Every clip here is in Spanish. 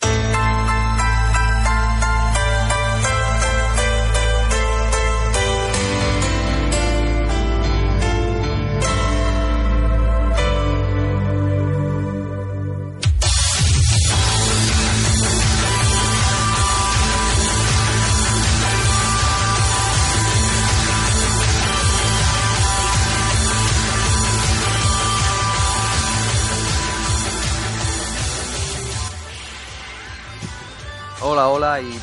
cbp.gov/careers. Hola,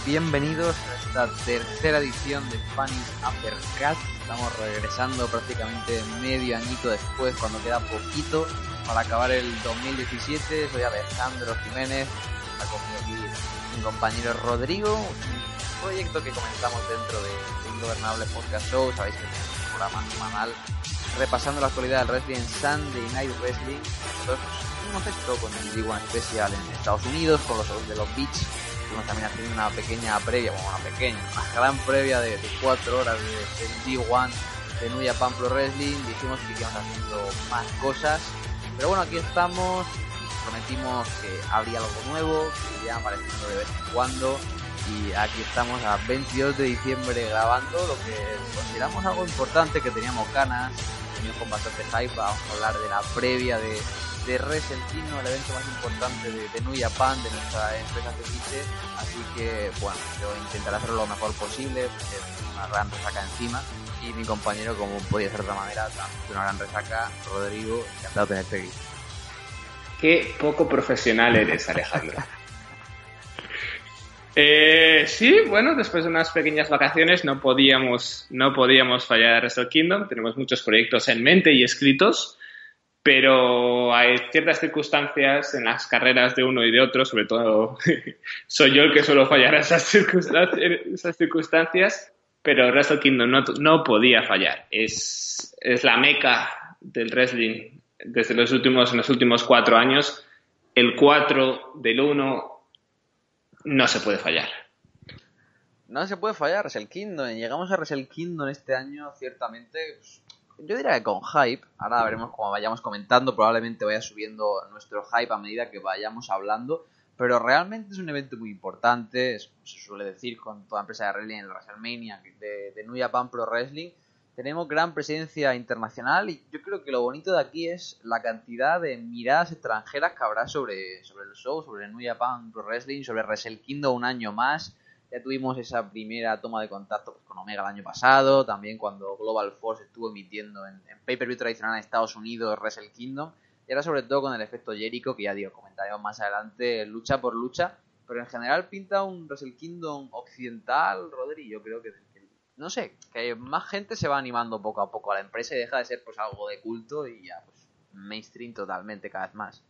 bienvenidos a esta tercera edición de Spanish Uppercut. Estamos regresando prácticamente medio añito después, cuando queda poquito para acabar el 2017. Soy Alejandro Jiménez, está conmigo aquí mi compañero Rodrigo, un proyecto que comenzamos dentro de, Ingobernable Podcast Show. Sabéis que es un programa semanal repasando la actualidad del wrestling Sunday Night Wrestling. Nosotros hemos esto con el D1 especial en Estados Unidos, con los de los Beach Estuvimos también haciendo una pequeña previa, bueno, una pequeña, una gran previa de, de cuatro horas de, del D1 de New Japan Pro Wrestling. Dijimos que íbamos haciendo más cosas. Pero bueno, aquí estamos. Prometimos que habría algo nuevo, que iría apareciendo de vez en cuando. Y aquí estamos a 22 de diciembre grabando lo que consideramos algo importante, que teníamos ganas, teníamos con bastante hype. Vamos a hablar de la previa de, de Kingdom, el evento más importante de, de New Japan, de nuestra empresa Felice. Así que, bueno, yo intentaré hacerlo lo mejor posible, porque una gran resaca encima. Y mi compañero, como podía ser de otra manera, también una gran resaca, Rodrigo, encantado de tenerte aquí. Qué poco profesional eres, Alejandro. Eh, sí, bueno, después de unas pequeñas vacaciones no podíamos, no podíamos fallar a Wrestle Kingdom. Tenemos muchos proyectos en mente y escritos, pero hay ciertas circunstancias en las carreras de uno y de otro, sobre todo soy yo el que suelo fallar a esas circunstancias, pero Wrestle Kingdom no, no podía fallar. Es, es la meca del wrestling desde los últimos, los últimos cuatro años. El 4 del 1 no se puede fallar. No se puede fallar, Wrestle Kingdom. Llegamos a Wrestle Kingdom este año, ciertamente. pues, yo diría que con hype. Ahora veremos cómo vayamos comentando. Probablemente vaya subiendo nuestro hype a medida que vayamos hablando. Pero realmente es un evento muy importante. Es, se suele decir con toda empresa de wrestling en el WrestleMania de, de New Japan Pro Wrestling. Tenemos gran presencia internacional y yo creo que lo bonito de aquí es la cantidad de miradas extranjeras que habrá sobre, sobre el show, sobre New Japan Pro Wrestling, sobre Wrestle Kingdom un año más. Ya tuvimos esa primera toma de contacto pues, con Omega el año pasado, también cuando Global Force estuvo emitiendo en, en pay-per-view tradicional en Estados Unidos Wrestle Kingdom. Y ahora sobre todo con el efecto Jericho, que ya digo, comentaremos más adelante, lucha por lucha. Pero en general pinta un Wrestle Kingdom occidental, Rodri, yo creo que, que- no sé, que más gente se va animando poco a poco a la empresa y deja de ser pues algo de culto y ya pues mainstream totalmente cada vez más.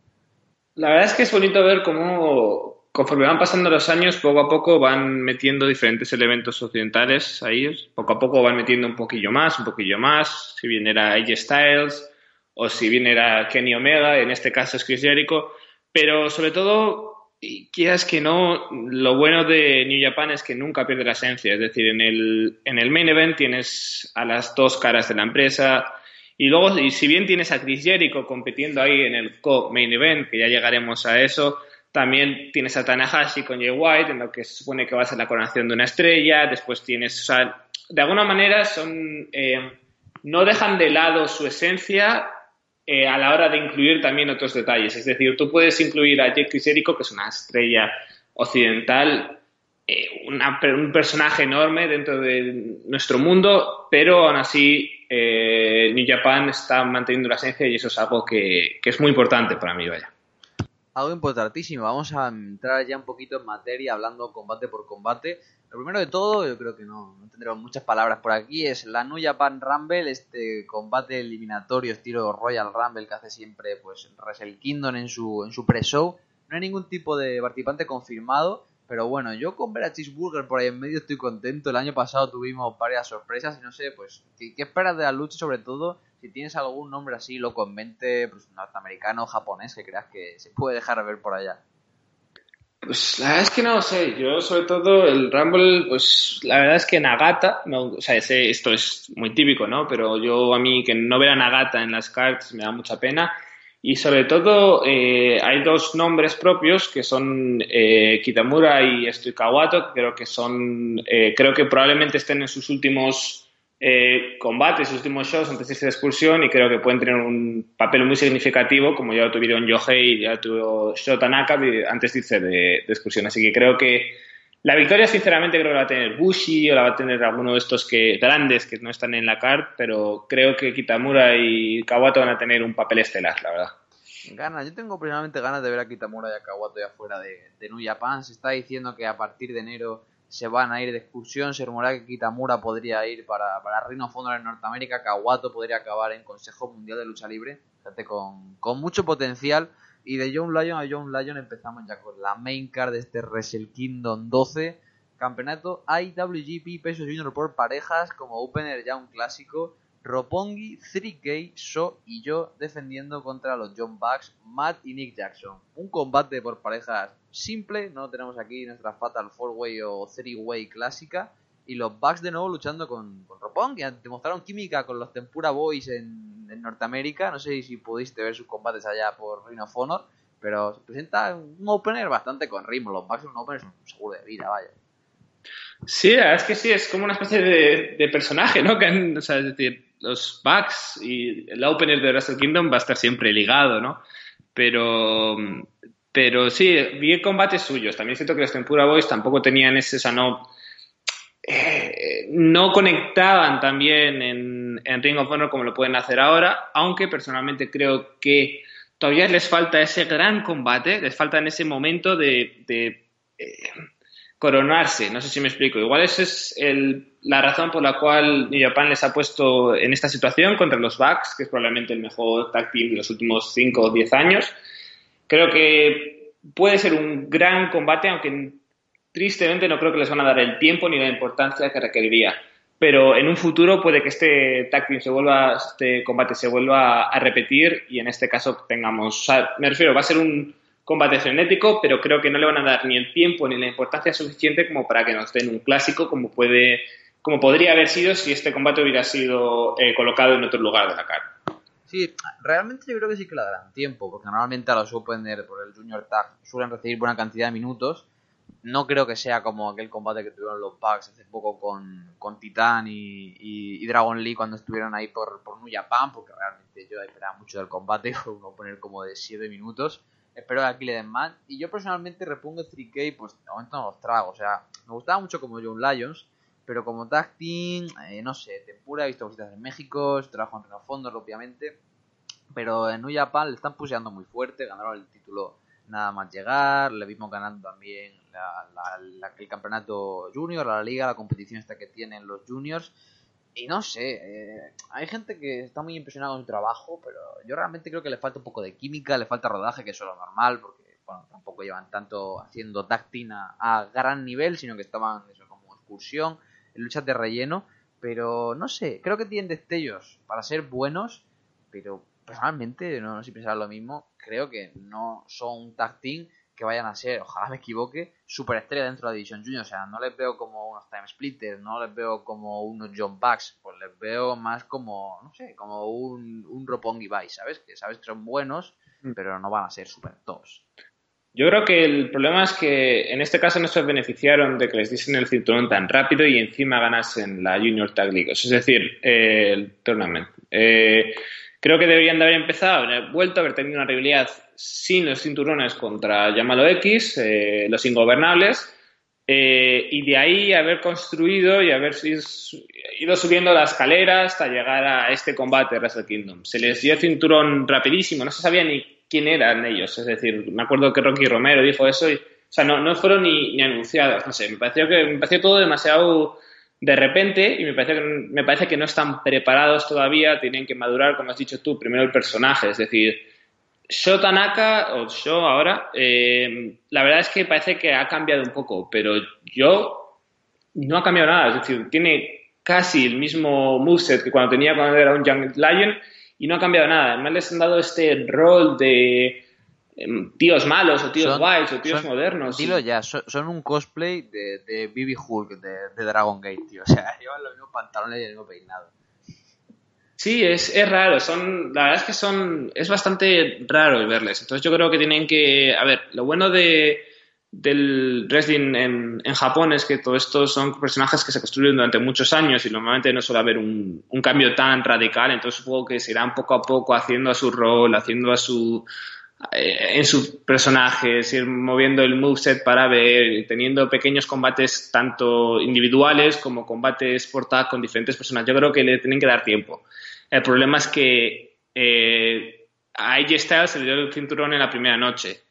La verdad es que es bonito ver cómo, conforme van pasando los años, poco a poco van metiendo diferentes elementos occidentales ahí. Poco a poco van metiendo un poquillo más, un poquillo más. Si bien era AJ Styles o si bien era Kenny Omega, en este caso es Chris Jericho. Pero sobre todo, quieras que no, lo bueno de New Japan es que nunca pierde la esencia. Es decir, en el, en el main event tienes a las dos caras de la empresa. Y luego, y si bien tienes a Chris Jericho compitiendo ahí en el co-main event, que ya llegaremos a eso, también tienes a Tanahashi con Jay White, en lo que se supone que va a ser la coronación de una estrella. Después tienes, o sea, de alguna manera son, eh, no dejan de lado su esencia eh, a la hora de incluir también otros detalles. Es decir, tú puedes incluir a Jake Jericho, que es una estrella occidental, eh, un personaje enorme dentro de nuestro mundo, pero aún así eh, New Japan está manteniendo la esencia y eso es algo que, que es muy importante para mí, vaya. Algo importantísimo, vamos a entrar ya un poquito en materia hablando combate por combate. Lo primero de todo, yo creo que no, no tendremos muchas palabras por aquí, es la New Japan Rumble, este combate eliminatorio estilo Royal Rumble que hace siempre pues Wrestle Kingdom en su, en su pre-show. no hay ningún tipo de participante confirmado. Pero bueno, yo con ver a Cheeseburger por ahí en medio estoy contento. El año pasado tuvimos varias sorpresas y no sé, pues, ¿qué, esperas de la lucha? Sobre todo, si tienes algún nombre así loco en mente, pues norteamericano, japonés, que creas que se puede dejar ver por allá. Pues la verdad es que no sé, yo sobre todo el Rumble, pues la verdad es que Nagata, o sea, esto es muy típico, ¿no? Pero yo a mí que no ver a Nagata en las cards me da mucha pena. Y sobre todo eh, hay dos nombres propios que son eh, Kitamura y Kawato, creo que son, eh, creo que probablemente estén en sus últimos eh, combates, sus últimos shows antes de esta excursión y creo que pueden tener un papel muy significativo, como ya lo tuvieron Yohei y ya tuvo Shotanaka antes de, de, de excursión. Así que creo que la victoria, sinceramente, creo que la va a tener Bushi o la va a tener alguno de estos grandes que no están en la card, pero creo que Kitamura y Kawato van a tener un papel estelar, la verdad. Ganas, yo tengo personalmente ganas de ver a Kitamura y a Kawato ya fuera de, de New Japan. Se está diciendo que a partir de enero se van a ir de excursión. Se rumora que Kitamura podría ir para, para Reino of en Norteamérica. Kawato podría acabar en Consejo Mundial de Lucha Libre. Con, con mucho potencial. Y de John Lyon a John Lyon empezamos ya con la main card de este Wrestle Kingdom 12. Campeonato IWGP Peso Junior por parejas como opener ya un clásico. Ropongi, 3K, Sho y yo defendiendo contra los John Bucks, Matt y Nick Jackson. Un combate por parejas simple, no tenemos aquí nuestra Fatal 4-Way o 3-Way clásica. Y los Bucks de nuevo luchando con, con Roppongi. Demostraron química con los Tempura Boys en, Norteamérica. No sé si pudiste ver sus combates allá por Ring of Honor. Pero se presenta un opener bastante con ritmo. Los Bucks son un opener seguro de vida, vaya. Sí, es que sí, es como una especie de, personaje, ¿no? Que o sea, es decir, los Bucks y el opener de Wrestle Kingdom va a estar siempre ligado, ¿no? Pero, pero sí, vi combates suyos. También siento que los Tempura Boys tampoco tenían ese, o sea, no, eh, no conectaban también en, en, Ring of Honor como lo pueden hacer ahora, aunque personalmente creo que todavía les falta ese gran combate, les falta en ese momento de, de eh, coronarse. No sé si me explico. Igual esa es el, la razón por la cual New Japan les ha puesto en esta situación contra los Bucks, que es probablemente el mejor tag team de los últimos 5 o 10 años. Creo que puede ser un gran combate, aunque tristemente no creo que les van a dar el tiempo ni la importancia que requeriría. Pero en un futuro puede que este tag se vuelva, este combate se vuelva a repetir y en este caso tengamos, me refiero, va a ser un combate frenético, pero creo que no le van a dar ni el tiempo ni la importancia suficiente como para que nos den un clásico como puede como podría haber sido si este combate hubiera sido eh, colocado en otro lugar de la cara. Sí, realmente yo creo que sí que le darán tiempo, porque normalmente a los Opener por el Junior Tag suelen recibir buena cantidad de minutos. No creo que sea como aquel combate que tuvieron los Bucks hace poco con, con y, y, Dragon Lee cuando estuvieron ahí por, por New Japan, porque realmente yo esperaba mucho del combate, fue un como de 7 minutos espero que aquí le den más. Y yo personalmente repongo 3K, pues de momento no los trago. O sea, me gustaba mucho como John Lions, pero como tag eh, no sé, Tempura, he visto cositas en México, trabajo en Fondos, obviamente. Pero en New Japan le están puseando muy fuerte, ganaron el título nada más llegar, le vimos ganando también el campeonato junior, la liga, la competición esta que tienen los juniors. Y no sé, eh, hay gente que está muy impresionada con su trabajo, pero yo realmente creo que le falta un poco de química, le falta rodaje, que eso es lo normal, porque bueno, tampoco llevan tanto haciendo tacting a, gran nivel, sino que estaban eso como excursión, luchas de relleno. Pero no sé, creo que tienen destellos para ser buenos, pero personalmente, no, no sé si pensar lo mismo, creo que no son un tag que vayan a ser, ojalá me equivoque, superestrella dentro de la División Junior. O sea, no les veo como unos Time Splitters, no les veo como unos John Bucks, pues les veo más como, no sé, como un, un Roppongi Vice, ¿sabes? Que sabes que son buenos, mm. pero no van a ser super tops. Yo creo que el problema es que en este caso no se beneficiaron de que les diesen el cinturón tan rápido y encima ganasen la Junior Tag League, es decir, el tournament. Eh, creo que deberían de haber empezado, haber vuelto, a haber tenido una rivalidad sin los cinturones contra Llámalo X, eh, los ingobernables, eh, y de ahí haber construido y haber ido subiendo la escalera hasta llegar a este combate de Wrestle Kingdom. Se les dio el cinturón rapidísimo, no se sabía ni quién eran ellos, es decir, me acuerdo que Rocky Romero dijo eso o sea, no, no fueron ni, ni no sé, me pareció que me pareció todo demasiado de repente y me parece, que, me parece que no están preparados todavía, tienen que madurar, como has dicho tú, primero el personaje, es decir, Sho Tanaka, o Sho ahora, eh, la verdad es que parece que ha cambiado un poco, pero yo no ha cambiado nada. Es decir, tiene casi el mismo moveset que cuando tenía cuando era un Young Lion y no ha cambiado nada. Además les han dado este rol de em, tíos malos o tíos guays o tíos modernos. Dilo ya, son, un cosplay de, de Bibi Hulk de, Dragon Gate, tío. O sea, llevan los mismos pantalones y el mismo peinado. Sí, es, es raro. Son, la verdad es que son, es bastante raro verles. Entonces yo creo que tienen que, a ver, lo bueno de, del wrestling en, Japón es que todos estos son personajes que se construyen durante muchos años y normalmente no suele haber un, cambio tan radical. Entonces supongo que se irán poco a poco haciendo a su rol, haciendo a su, eh, en sus personajes, ir moviendo el moveset para ver, teniendo pequeños combates tanto individuales como combates por tag con diferentes personas. Yo creo que le tienen que dar tiempo. El problema es que eh, a AJ Styles se le dio el cinturón en la primera noche.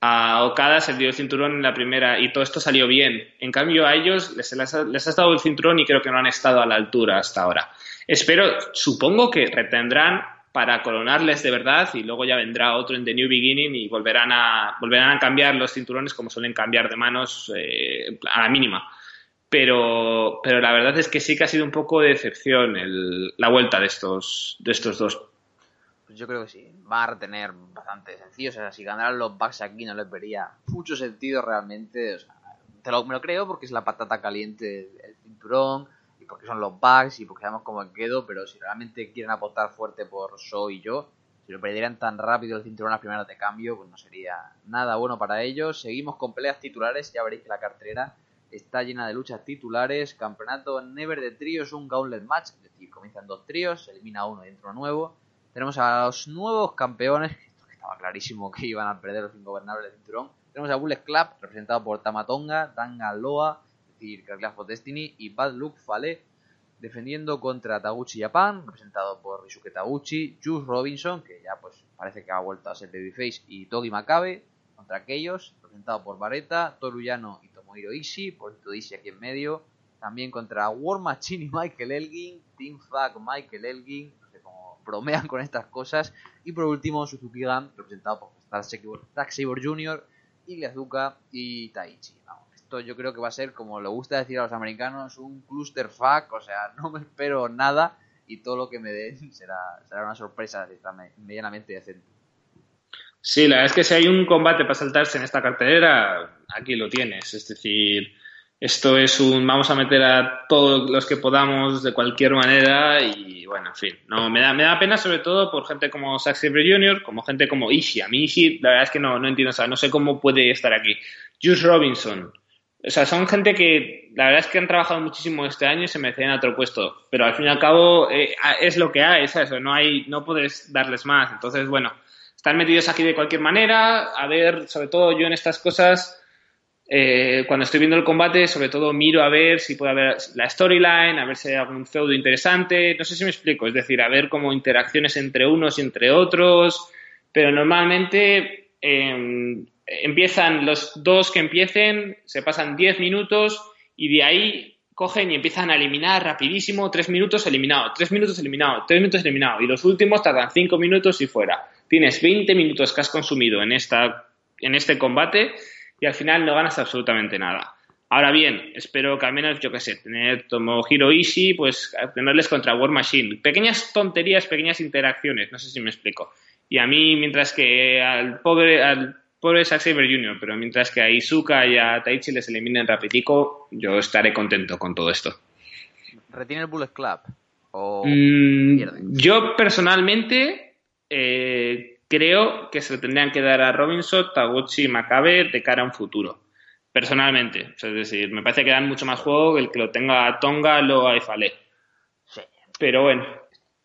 A Okada se dio el cinturón en la primera y todo esto salió bien. En cambio, a ellos les, les, ha dado el cinturón y creo que no han estado a la altura hasta ahora. Espero, supongo que retendrán para coronarles de verdad y luego ya vendrá otro en The New Beginning y volverán a, volverán a cambiar los cinturones como suelen cambiar de manos eh, a la mínima pero, pero la verdad es que sí que ha sido un poco de decepción el, la vuelta de estos, de estos dos. Yo creo que sí, va a retener bastante sencillo. O sea, si ganaran los Bucks aquí no les vería mucho sentido realmente. O sea, te lo, me lo creo porque es la patata caliente el cinturón y porque son los Bucks y porque sabemos cómo quedo. Pero si realmente quieren apostar fuerte por So y yo, si lo perdieran tan rápido el cinturón las primeras de cambio, pues no sería nada bueno para ellos. Seguimos con peleas titulares, ya veréis que la cartera está llena de luchas titulares. Campeonato Never de tríos, un gauntlet match, es decir, comienzan dos tríos, se elimina uno y entra uno nuevo. Tenemos a los nuevos campeones, que estaba clarísimo que iban a perder los ingobernables del cinturón. Tenemos a Bullet Club, representado por Tamatonga, Loa, es decir, Clash of Destiny, y Bad Luck Fale, defendiendo contra Taguchi Japan, representado por Risuke Taguchi, Juice Robinson, que ya pues parece que ha vuelto a ser Babyface, y Togi Makabe, contra aquellos, representado por Vareta, Toruyano y Tomohiro Ishii, por Ishii aquí en medio. También contra War Machine y Michael Elgin, Team Fuck Michael Elgin, bromean con estas cosas. Y por último, Suzuki Gun, representado por Saber Jr., Iliazuka y Taichi. esto yo creo que va a ser, como le gusta decir a los americanos, un cluster fuck, o sea, no me espero nada y todo lo que me den será, será una sorpresa medianamente decente. Sí, la verdad es que si hay un combate para saltarse en esta cartelera, aquí lo tienes. Es decir, esto es un vamos a meter a todos los que podamos de cualquier manera y bueno, en fin, no me da, me da pena sobre todo por gente como Zack Sabre Jr., como gente como Ishii. A mí Ishii, la verdad es que no, no entiendo, o sea, no sé cómo puede estar aquí. Juice Robinson. O sea, son gente que la verdad es que han trabajado muchísimo este año y se merecen otro puesto, pero al fin y al cabo eh, es lo que hay, es eso, no hay, no puedes darles más. Entonces, bueno, están metidos aquí de cualquier manera. A ver, sobre todo yo en estas cosas, eh, cuando estoy viendo el combate, sobre todo miro a ver si puede haber la storyline, a ver si hay algún feudo interesante. No sé si me explico, es decir, a ver como interacciones entre unos y entre otros. Pero normalmente em, empiezan los dos que empiecen, se pasan 10 minutos y de ahí cogen y empiezan a eliminar rapidísimo, 3 minutos eliminado, 3 minutos eliminado, 3 minutos eliminado y los últimos tardan 5 minutos y fuera tienes 20 minutos que has consumido en, esta, en este combate y al final no ganas absolutamente nada. Ahora bien, espero que al menos, yo qué sé, tener Tomohiro Ishii, pues tenerles contra War Machine. Pequeñas tonterías, pequeñas interacciones, no sé si me explico. Y a mí, mientras que al pobre, al pobre Zack Saber Jr., pero mientras que a Izuka y a Taichi les eliminen rapidico, yo estaré contento con todo esto. ¿Retiene el Bullet Club? ¿O mm, yo personalmente eh, creo que se lo tendrían que dar a Robinson, Taguchi y Macabe de cara a un futuro. Personalmente. es decir, me parece que dan mucho más juego que el que lo tenga a Tonga, Loa y. Sí. Pero bueno.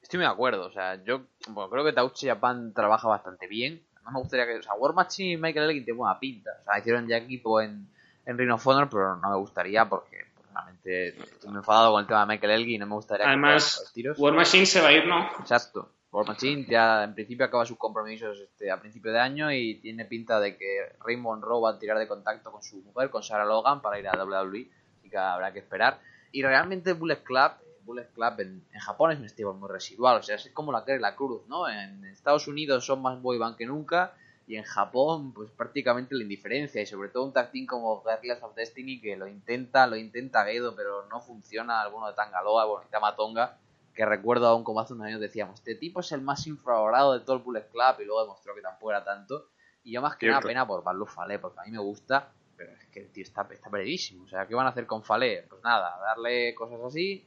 Estoy muy de acuerdo. O sea, yo creo que Taguchi Japan trabaja bastante bien. No me gustaría que. O sea, War Machine y Michael Elgin tienen buena pinta. O sea, hicieron ya equipo en, en Ring of Honor, pero no me gustaría porque realmente estoy muy enfadado con el tema de Michael Elgin y no me gustaría Además, que War Machine se va a ir, ¿no? Exacto. War Machine ya en principio acaba sus compromisos este, a principio de año y tiene pinta de que Raymond Rowe va a tirar de contacto con su mujer, con Sarah Logan, para ir a WWE, así que habrá que esperar. Y realmente Bullet Club Bullet Club en, Japón es un estilo muy residual, o sea, es como la que la cruz, ¿no? En Estados Unidos son más boy band que nunca y en Japón, pues prácticamente la indiferencia y sobre todo un tag team como Guerrillas of Destiny que lo intenta, lo intenta Gedo, pero no funciona, alguno de Tangaloa, bueno, y Tamatonga, que recuerdo aún como hace unos años decíamos, este tipo es el más infravalorado de todo el Bullet Club y luego demostró que tampoco era tanto. Y yo más que nada pena por Balú Falé, porque a mí me gusta, pero es que el tío está, está perdidísimo. O sea, ¿qué van a hacer con Falé? Pues nada, darle cosas así,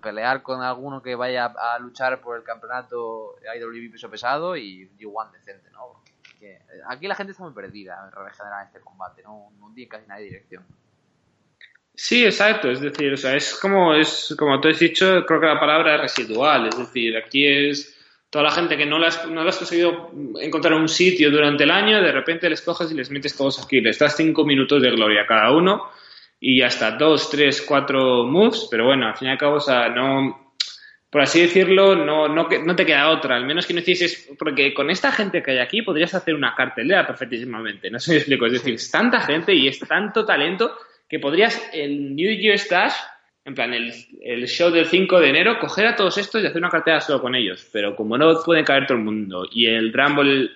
pelear con alguno que vaya a luchar por el campeonato IWB peso pesado y G1 decente, ¿no? Porque aquí la gente está muy perdida en regenerar este combate, no, no tiene casi nadie dirección. Sí, exacto. Es decir, o sea, es como, es como tú has dicho, creo que la palabra es residual. Es decir, aquí es toda la gente que no le has, no has conseguido encontrar un sitio durante el año, de repente les coges y les metes todos aquí. Les das cinco minutos de gloria a cada uno y hasta dos, tres, cuatro moves. Pero bueno, al fin y al cabo, o sea, no, por así decirlo, no, no, no te queda otra. Al menos que no hicieses, porque con esta gente que hay aquí podrías hacer una cartelera perfectísimamente. No sé si me explico. Es decir, es tanta gente y es tanto talento que podrías el New Year's Dash, en plan el, el, show del 5 de enero, coger a todos estos y hacer una cartera solo con ellos. Pero como no puede caer todo el mundo y el Rumble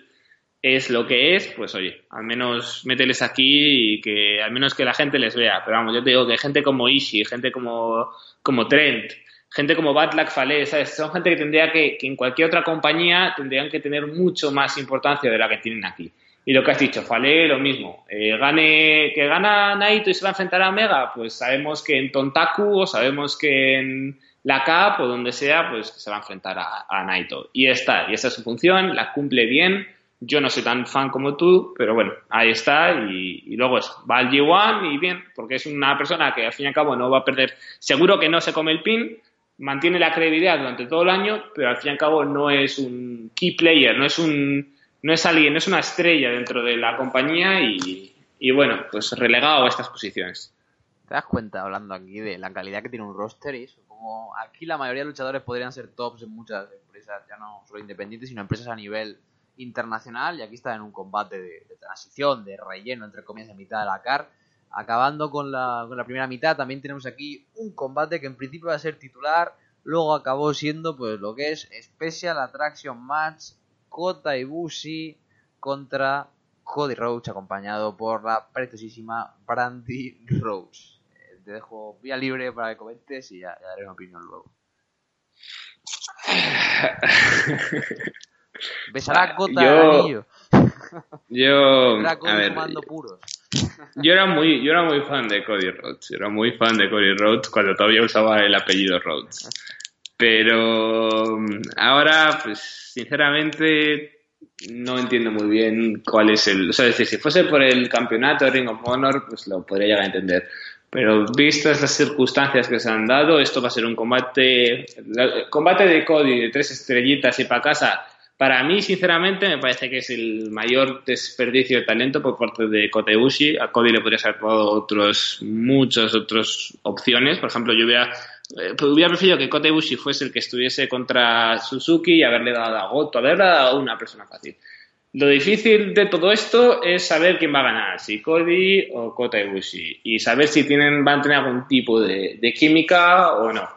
es lo que es, pues oye, al menos mételes aquí y que al menos que la gente les vea. Pero vamos, yo te digo que gente como Ishii, gente como, como Trent, gente como Bad Luck Fale, ¿sabes? Son gente que tendría que, que en cualquier otra compañía tendrían que tener mucho más importancia de la que tienen aquí. Y lo que has dicho, Fale, lo mismo. Eh, gane, que gana Naito y se va a enfrentar a Mega, pues sabemos que en Tontaku o sabemos que en la Cup o donde sea, pues se va a enfrentar a, Naito. Y está, y esa es su función, la cumple bien. Yo no soy tan fan como tú, pero bueno, ahí está. Y, luego es, va al G1 y bien, porque es una persona que al fin y al cabo no va a perder. Seguro que no se come el pin, mantiene la credibilidad durante todo el año, pero al fin y al cabo no es un key player, no es un no es alguien, no es una estrella dentro de la compañía y, bueno, pues relegado a estas posiciones. ¿Te das cuenta, hablando aquí, de la calidad que tiene un roster y eso? Como aquí la mayoría de luchadores podrían ser tops en muchas empresas, ya no solo independientes, sino empresas a nivel internacional y aquí está en un combate de, transición, de relleno, entre comillas, de mitad de la CAR. Acabando con la, con la primera mitad, también tenemos aquí un combate que en principio va a ser titular, luego acabó siendo pues lo que es Special Attraction Match Kota Ibushi contra Cody Roach acompañado por la preciosísima Brandy Rose. Eh, te dejo vía libre para que comentes y ya, daré una opinión luego. Besará a Kota yo, Yo, yo era muy, yo era muy fan de Cody Rhodes, era muy fan de Cody Rhodes cuando todavía usaba el apellido Rhodes. Pero mm, ahora, pues sinceramente, no entiendo muy bien cuál es el. O sea, es decir, si fuese por el campeonato de Ring of Honor, pues lo podría llegar a entender. Pero vistas las circunstancias que se han dado, esto va a ser un combate. combate de Cody de tres estrellitas y para casa. Para mí, sinceramente, me parece que es el mayor desperdicio de talento por parte de Kota A Cody le podría haber dado otros, muchas otras opciones. Por ejemplo, yo hubiera eh, pues hubiera preferido que Kota Ibushi fuese el que estuviese contra Suzuki y haberle dado a Goto, haberle dado a una persona fácil. Lo difícil de todo esto es saber quién va a ganar, si Cody o Kota Ibushi, y saber si tienen, van a tener algún tipo de, química o no.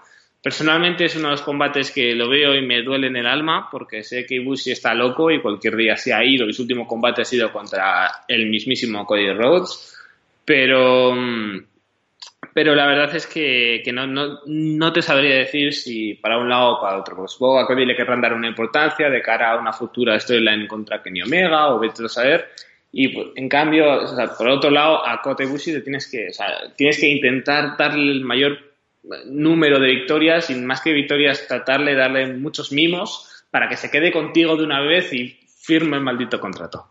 Personalmente es uno de los combates que lo veo y me duele en el alma porque sé que Ibushi está loco y cualquier día se ha ido y su último combate ha sido contra el mismísimo Cody Rhodes. Pero mm, pero la verdad es que, no, no, no, te sabría decir si para un lado o para otro. Pues supongo a Cody le querrán dar una importancia de cara a una futura storyline contra Kenny Omega o vete a saber. Y pues, en cambio, por otro lado, a Kote Bushi te tienes que, o sea, tienes que intentar darle el mayor número de victorias y más que victorias, tratarle darle muchos mimos para que se quede contigo de una vez y firme el maldito contrato.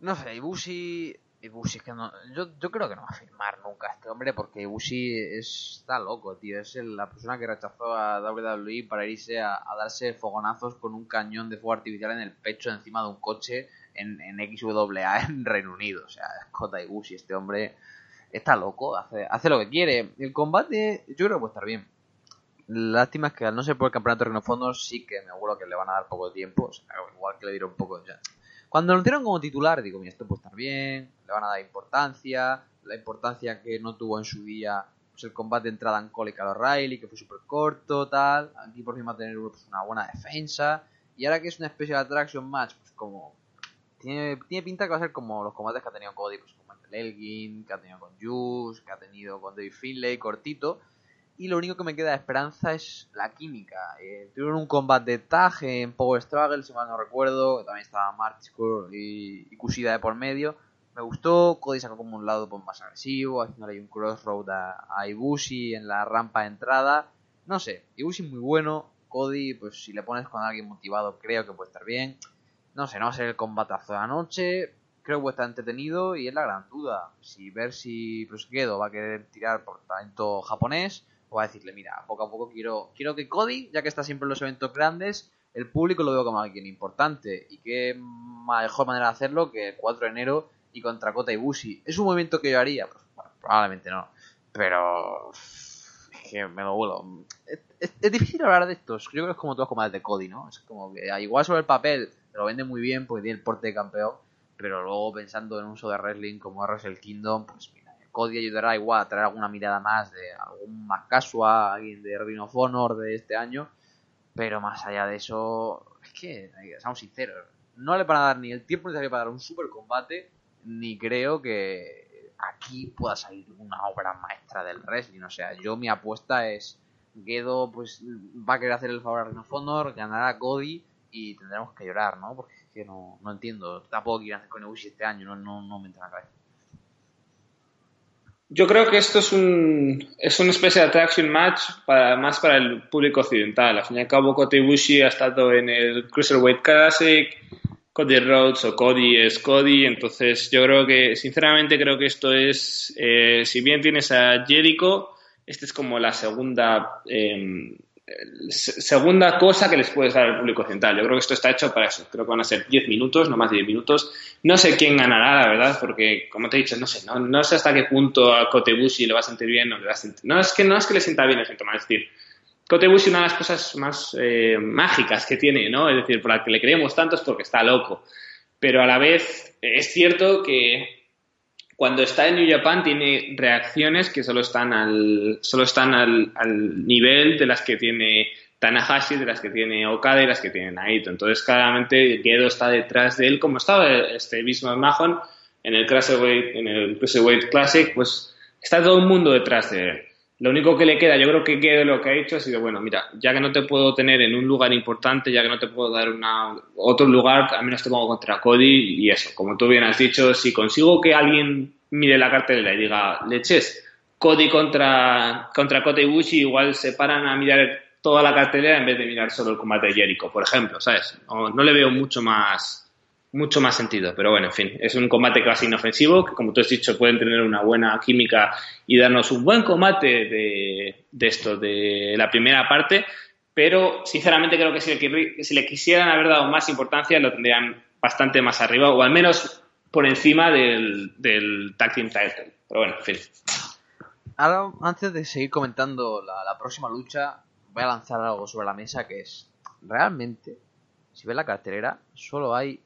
No sé, Ibushi Ibushi, que no, yo, yo creo que no va a firmar nunca este hombre porque Ibushi está loco, tío. Es la persona que rechazó a WWE para irse a, darse fogonazos con un cañón de fuego artificial en el pecho encima de un coche en, en XWA en Reino Unido. O sea, Kota Ibushi, este hombre está loco, hace, hace lo que quiere. El combate yo creo que puede estar bien. Lástima es que al no ser por el campeonato de Reino sí que me acuerdo que le van a dar poco tiempo. O sea, igual que le dieron poco ya cuando lo metieron como titular, digo, mira, esto puede estar bien, le van a dar importancia, la importancia que no tuvo en su día pues, el combate de entrada en Cole y Carl O'Reilly, que fue súper corto, tal. Aquí por fin va a tener pues, una buena defensa. Y ahora que es una Special Attraction Match, pues como... Tiene, pinta que va a ser como los combates que ha tenido Cody, pues como el Elgin, que ha tenido con Juice, que ha tenido con Dave Finlay, cortito. Y lo único que me queda de esperanza es la química. Eh, tuvieron un combate de tag en Power Struggle, si mal no recuerdo. También estaba March y, y Kushida de por medio. Me gustó, Cody sacó como un lado pues, más agresivo, haciendo ahí un crossroad a, a, Ibushi en la rampa de entrada. No sé, Ibushi muy bueno, Cody, pues si le pones con alguien motivado, creo que puede estar bien. No sé, no va a ser el combatazo de la noche, creo que puede estar entretenido y es la gran duda. Si ver si Gedo va a querer tirar por talento japonés o a decirle, mira, poco a poco quiero, quiero que Cody, ya que está siempre en los eventos grandes, el público lo veo como alguien importante. Y qué mejor manera de hacerlo que el 4 de enero y contra Kota Ibushi. ¿Es un movimiento que yo haría? Pues, bueno, probablemente no. Pero es que me lo vuelo. Es, difícil hablar de estos. Yo creo que es como todos combates de Cody, ¿no? Es como que igual sobre el papel lo vende muy bien porque tiene el porte de campeón. Pero luego pensando en un show de wrestling como Wrestle Kingdom, pues Cody ayudará igual a traer alguna mirada más de algún más casual, alguien de Ring of de este año. Pero más allá de eso, es que, seamos sinceros, no le van a dar ni el tiempo necesario para dar un super combate, ni creo que aquí pueda salir una obra maestra del wrestling. O sea, yo mi apuesta es Gedo pues va a querer hacer el favor a Ring of ganará Cody y tendremos que llorar, ¿no? Porque es que no, no entiendo. Tampoco quiero hacer con Ibushi este año, no, no, no me entra en la cabeza. Yo creo que esto es un, es una especie de attraction match para, más para el público occidental. Al fin y al cabo, Kota Ibushi ha estado en el Cruiserweight Classic, Cody Rhodes o Cody es Cody, entonces yo creo que, sinceramente creo que esto es, eh, si bien tienes a Jericho, esta es como la segunda eh, segunda cosa que les puedes dar al público occidental. Yo creo que esto está hecho para eso. Creo que van a ser 10 minutos, no más de 10 minutos. No sé quién ganará, la verdad, porque, como te he dicho, no sé, no, no sé hasta qué punto a Kotebushi le va a sentir bien o le va a sentir... No, es que no es que le sienta bien, le siento mal, es decir, Kotebushi una de las cosas más eh, mágicas que tiene, ¿no? Es decir, por la que le creemos tanto es porque está loco. Pero a la vez es cierto que cuando está en New Japan tiene reacciones que solo están al, solo están al, al nivel de las que tiene Tanahashi, de las que tiene Okada y las que tiene Naito. Entonces, claramente, Gedo está detrás de él, como estaba este mismo Mahon en el Cruiserweight, en el Cruiserweight Classic, pues está todo el mundo detrás de él. Lo único que le queda, yo creo que Gedo lo que ha hecho ha sido, bueno, mira, ya que no te puedo tener en un lugar importante, ya que no te puedo dar una, otro lugar, al menos te pongo contra Cody y eso, como tú bien has dicho, si consigo que alguien mire la cartelera y diga, leches, Cody contra, contra Kota Ibushi, igual se paran a mirar toda la cartelera en vez de mirar solo el combate de Jericho, por ejemplo, ¿sabes? No le veo mucho más, mucho más sentido. Pero bueno, en fin, es un combate casi inofensivo, que como tú has dicho, pueden tener una buena química y darnos un buen combate de, esto, de la primera parte. Pero sinceramente creo que si, le, si le quisieran haber dado más importancia, lo tendrían bastante más arriba, o al menos por encima del, del Tag Team Title. Pero bueno, en fin. Ahora, antes de seguir comentando la, la próxima lucha, voy a lanzar algo sobre la mesa que es, realmente, si ves la cartelera, solo hay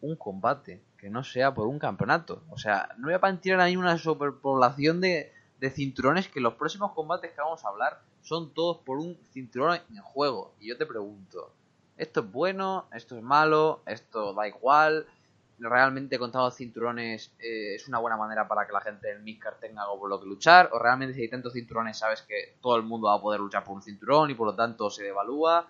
un combate, que no sea por un campeonato. O sea, no voy a tirar ahí una superpoblación de, de cinturones que los próximos combates que vamos a hablar son todos por un cinturón en juego. Y yo te pregunto, ¿esto es bueno? ¿Esto es malo? ¿Esto da igual? ¿Realmente contar cinturones eh, es una buena manera para que la gente del Midcard tenga algo por lo que luchar? ¿O realmente si hay tantos cinturones sabes que todo el mundo va a poder luchar por un cinturón y por lo tanto se devalúa?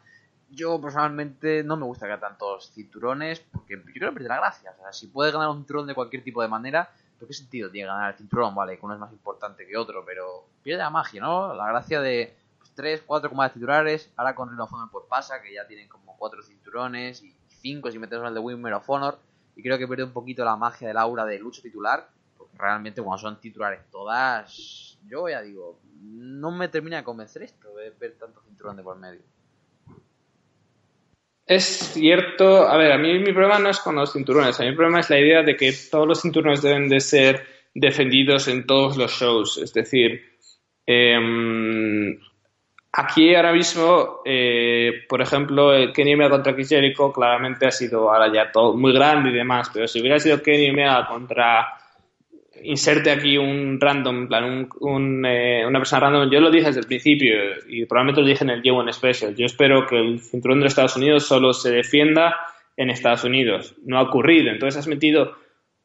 Yo personalmente no me gusta que haya tantos cinturones porque yo creo que pierde la gracia. O sea, si puedes ganar un cinturón de cualquier tipo de manera, ¿pero qué sentido tiene ganar el cinturón? Vale, que uno es más importante que otro, pero pierde la magia, ¿no? La gracia de pues, tres, cuatro combates titulares. Ahora con Ring of Honor pues pasa, que ya tienen como cuatro cinturones y cinco si metes el de Wimmer of Honor. Y creo que pierde un poquito la magia del aura de lucha titular. Porque realmente cuando son titulares todas, yo ya digo, no me termina de convencer esto de ver tanto cinturón de por medio. Es cierto, a ver, a mí mi problema no es con los cinturones, a mí mi problema es la idea de que todos los cinturones deben de ser defendidos en todos los shows, es decir, eh, aquí ahora mismo, eh, por ejemplo, Kenny Omega contra Chris Jericho claramente ha sido ahora ya todo muy grande y demás, pero si hubiera sido Kenny Omega contra inserte aquí un random, plan, un, eh, una persona random. Yo lo dije desde el principio y probablemente lo dije en el G1 Special. Yo espero que el cinturón de los Estados Unidos solo se defienda en Estados Unidos. No ha ocurrido. Entonces has metido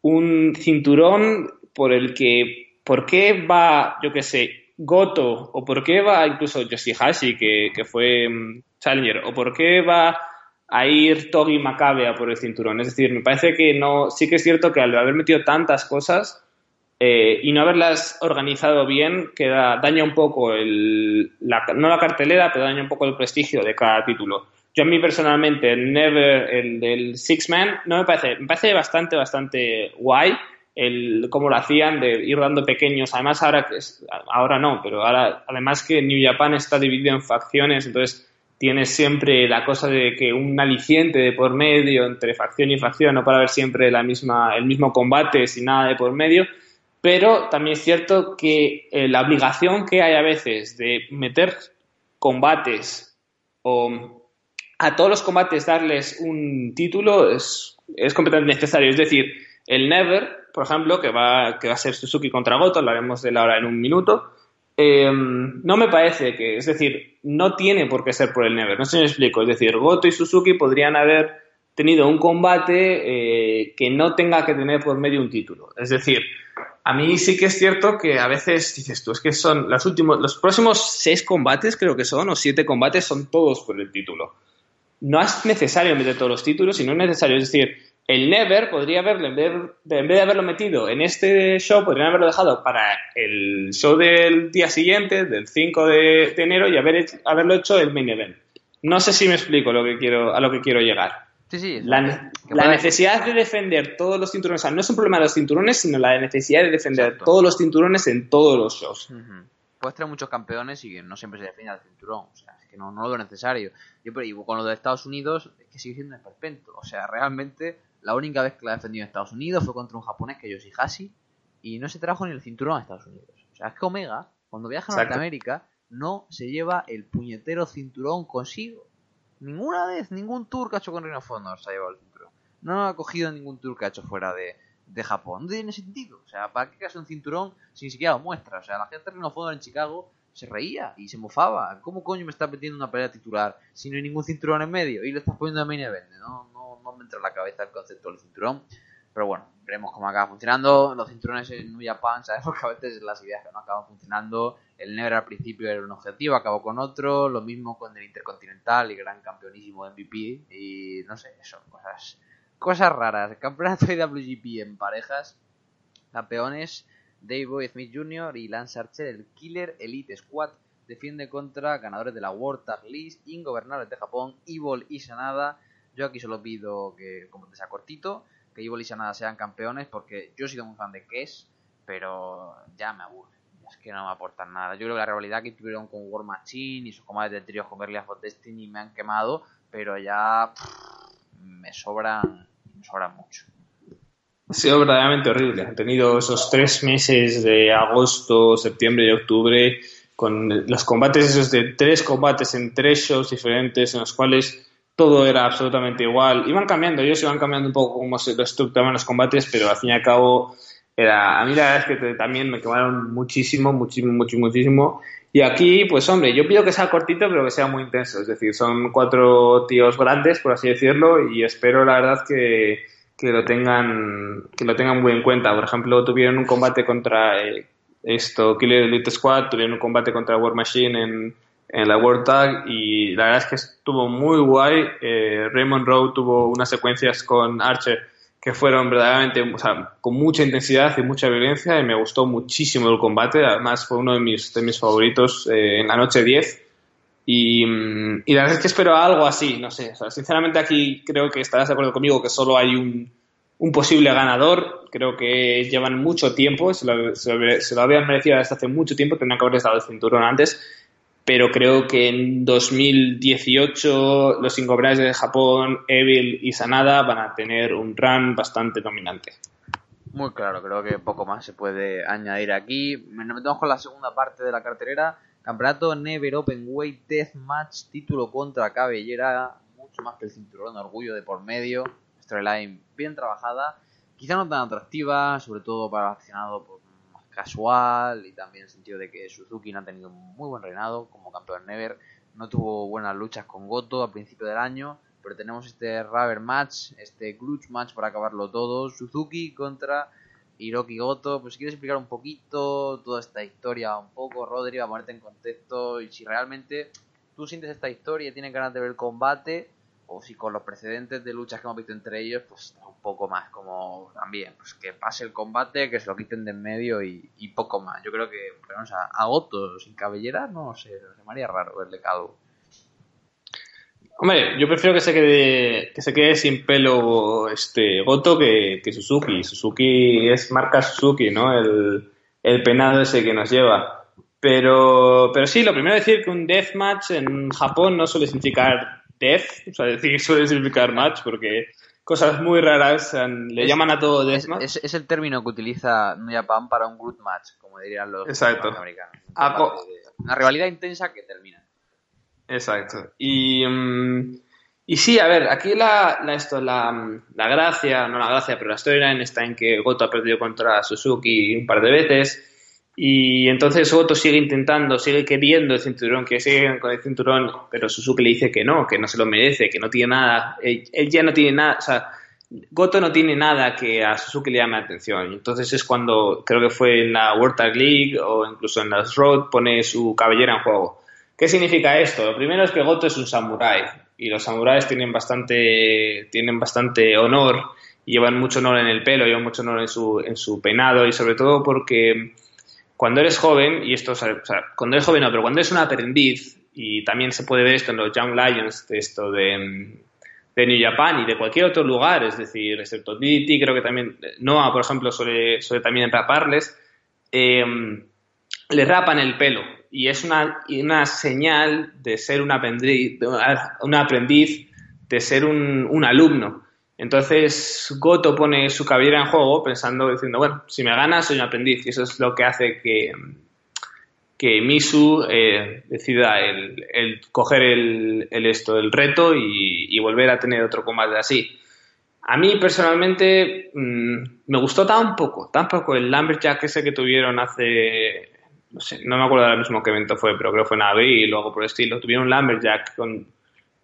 un cinturón por el que, ¿por qué va, yo qué sé, Goto? ¿O por qué va incluso Yoshihashi, que, que fue mm, Challenger? ¿O por qué va a ir Togi Macabea por el cinturón? Es decir, me parece que no, sí que es cierto que al haber metido tantas cosas, eh, y no haberlas organizado bien queda, daña un poco el, la, no la cartelera, pero daña un poco el prestigio de cada título. Yo a mí personalmente, el Never, el del Six Man, no me parece, me parece bastante, bastante guay el cómo lo hacían de ir dando pequeños. Además, ahora, ahora no, pero ahora, además que New Japan está dividido en facciones, entonces tienes siempre la cosa de que un aliciente de por medio entre facción y facción, no para ver siempre la misma, el mismo combate sin nada de por medio pero también es cierto que eh, la obligación que hay a veces de meter combates o a todos los combates darles un título es, es completamente necesario. Es decir, el Never, por ejemplo, que va, que va a ser Suzuki contra Goto, hablaremos de la hora en un minuto, em, no me parece que, es decir, no tiene por qué ser por el Never, no si me explico, es decir, Goto y Suzuki podrían haber tenido un combate eh, que no tenga que tener por medio un título. Es decir, a mí sí que es cierto que a veces dices tú, es que son los últimos, los próximos seis combates creo que son, o siete combates son todos por el título. No es necesario meter todos los títulos y no es necesario, es decir, el Never podría haberlo, en vez, de haberlo metido en este show, podrían haberlo dejado para el show del día siguiente, del 5 de, enero, y haber, haberlo hecho el main event. No sé si me explico lo que quiero, a lo que quiero llegar. Sí, sí. La, necesidad de defender todos los cinturones, o sea, no es un problema de los cinturones, sino la necesidad de defender todos los cinturones en todos los shows. Puedes tener muchos campeones y no siempre se defiende el cinturón, o sea, es que no, no lo veo necesario. Yo, pero con lo de Estados Unidos, es que sigue siendo un esperpento. O sea, realmente, la única vez que la ha defendido en Estados Unidos fue contra un japonés que es Yoshihashi y no se trajo ni el cinturón a Estados Unidos. O sea, es que Omega, cuando viaja a Norteamérica, no se lleva el puñetero cinturón consigo. Ninguna vez, ningún tour que ha hecho con Ring of Honor se ha llevado el cinturón. No ha cogido ningún tour que ha hecho fuera de, Japón. No tiene sentido. O sea, ¿para qué creas un cinturón si ni siquiera lo muestra? O sea, la gente de Ring of Honor en Chicago se reía y se mofaba. ¿Cómo coño me está metiendo una pelea titular si no hay ningún cinturón en medio? Y le estás poniendo a main event. No, no, no me entra en la cabeza el concepto del cinturón. Pero bueno, veremos cómo acaba funcionando. Los cinturones en New Japan sabemos que a veces las ideas que no acaban funcionando. El Never al principio era un objetivo, acabó con otro. Lo mismo con el Intercontinental y gran campeonísimo MVP. Y no sé, son cosas, cosas raras. El campeonato de WGP en parejas. Campeones Dave Boy Smith Jr. y Lance Archer, el Killer Elite Squad. Defiende contra ganadores de la World Tag List, ingobernables de Japón, Evil y Sanada. Yo aquí solo pido que como te sea cortito que Evil y Sanada sean campeones porque yo he sido muy fan de Kes, pero ya me aburre. Es que no me aportan nada. Yo creo que la rivalidad que tuvieron con War Machine y sus combates de tríos con Berlias of Destiny me han quemado, pero ya me sobran, me sobran mucho. Ha sido verdaderamente horrible. Han tenido esos tres meses de agosto, septiembre y octubre con los combates esos de tres combates en tres shows diferentes en los cuales todo era absolutamente igual. Iban cambiando, ellos iban cambiando un poco cómo se estructuraban los combates, pero al fin y al cabo era, a mí la verdad es que también me quemaron muchísimo, muchísimo, muchísimo. Y aquí, pues hombre, yo pido que sea cortito, pero que sea muy intenso. Es decir, son cuatro tíos grandes, por así decirlo, y espero la verdad que, que lo tengan, que lo tengan muy en cuenta. Por ejemplo, tuvieron un combate contra eh, esto, Killer Elite Squad, tuvieron un combate contra War Machine en, en la World Tag y la verdad es que estuvo muy guay. Eh, Raymond Rowe tuvo unas secuencias con Archer que fueron verdaderamente, o sea, con mucha intensidad y mucha violencia y me gustó muchísimo el combate. Además fue uno de mis, de mis favoritos eh, en la noche 10. Y, mm, y, la verdad es que espero algo así, no sé. Sinceramente aquí creo que estarás de acuerdo conmigo que solo hay un, un posible ganador. Creo que llevan mucho tiempo, se lo, se lo, habían merecido desde hace mucho tiempo, tendrían que haberles dado el cinturón antes pero creo que en 2018 los ingobernables de Japón, Evil y Sanada van a tener un run bastante dominante. Muy claro, creo que poco más se puede añadir aquí. Nos metemos con la segunda parte de la carterera. Campeonato Never Open Weight Death Match, título contra cabellera, mucho más que el cinturón, orgullo de por medio, storyline bien trabajada. quizá no tan atractiva, sobre todo para aficionado más casual y también en el sentido de que Suzuki no ha tenido muy buen reinado como campeón Never, no tuvo buenas luchas con Goto al principio del año, pero tenemos este rubber match, este clutch match para acabarlo todo, Suzuki contra Hiroki Goto, pues si quieres explicar un poquito toda esta historia, un poco, Rodri, a ponerte en contexto y si realmente tú sientes esta historia y tienes ganas de ver el combate, o si con los precedentes de luchas que hemos visto entre ellos, pues un poco más como también, pues que pase el combate, que se lo quiten de en medio y, poco más. Yo creo que, vamos a, a Goto sin cabellera, no sé, se me haría raro verle calvo. Hombre, yo prefiero que se quede, que se quede sin pelo este Goto que, que Suzuki. Suzuki es marca Suzuki, ¿no? El, el penado ese que nos lleva. Pero, pero sí, lo primero es decir que un deathmatch en Japón no suele significar death, o sea, decir suele significar match, porque cosas muy raras le llaman a todo deathmatch. Es, es, el término que utiliza Japan para un good match, como dirían los, Exacto. americanos. Una rivalidad intensa que termina. Exacto. Y, mm, y sí, a ver, aquí la, la, esto, la, la, gracia, no la gracia, pero la storyline está en que Goto ha perdido contra Suzuki un par de veces. Y entonces Goto sigue intentando, sigue queriendo el cinturón, que sigue con el cinturón, pero Suzuki le dice que no, que no se lo merece, que no tiene nada. Él, ya no tiene nada, o sea, Goto no tiene nada que a Suzuki le llame la atención. Entonces es cuando, creo que fue en la World Tag League o incluso en las Road, pone su cabellera en juego. ¿Qué significa esto? Lo primero es que Goto es un samurái y los samuráis tienen bastante, tienen bastante honor, llevan mucho honor en el pelo, llevan mucho honor en su, en su peinado y sobre todo porque cuando eres joven, y esto, o sea, cuando eres joven no, pero cuando eres un aprendiz, y también se puede ver esto en los Young Lions, de esto de, de New Japan y de cualquier otro lugar, es decir, excepto DDT, creo que también Noah, por ejemplo, suele, suele también raparles, eh, le rapan el pelo y es una, una señal de ser un aprendiz, un aprendiz de ser un, un, alumno. Entonces Goto pone su cabellera en juego pensando, diciendo, bueno, si me ganas soy un aprendiz y eso es lo que hace que, que Misu eh, decida el, el coger el, el, esto, el reto y, volver a tener otro combate así. A mí personalmente mmm, me gustó tan poco, tan poco el Lumberjack ese que tuvieron hace no sé, no me acuerdo ahora mismo qué evento fue, pero creo que fue en abril o algo por el estilo, tuvieron Lumberjack con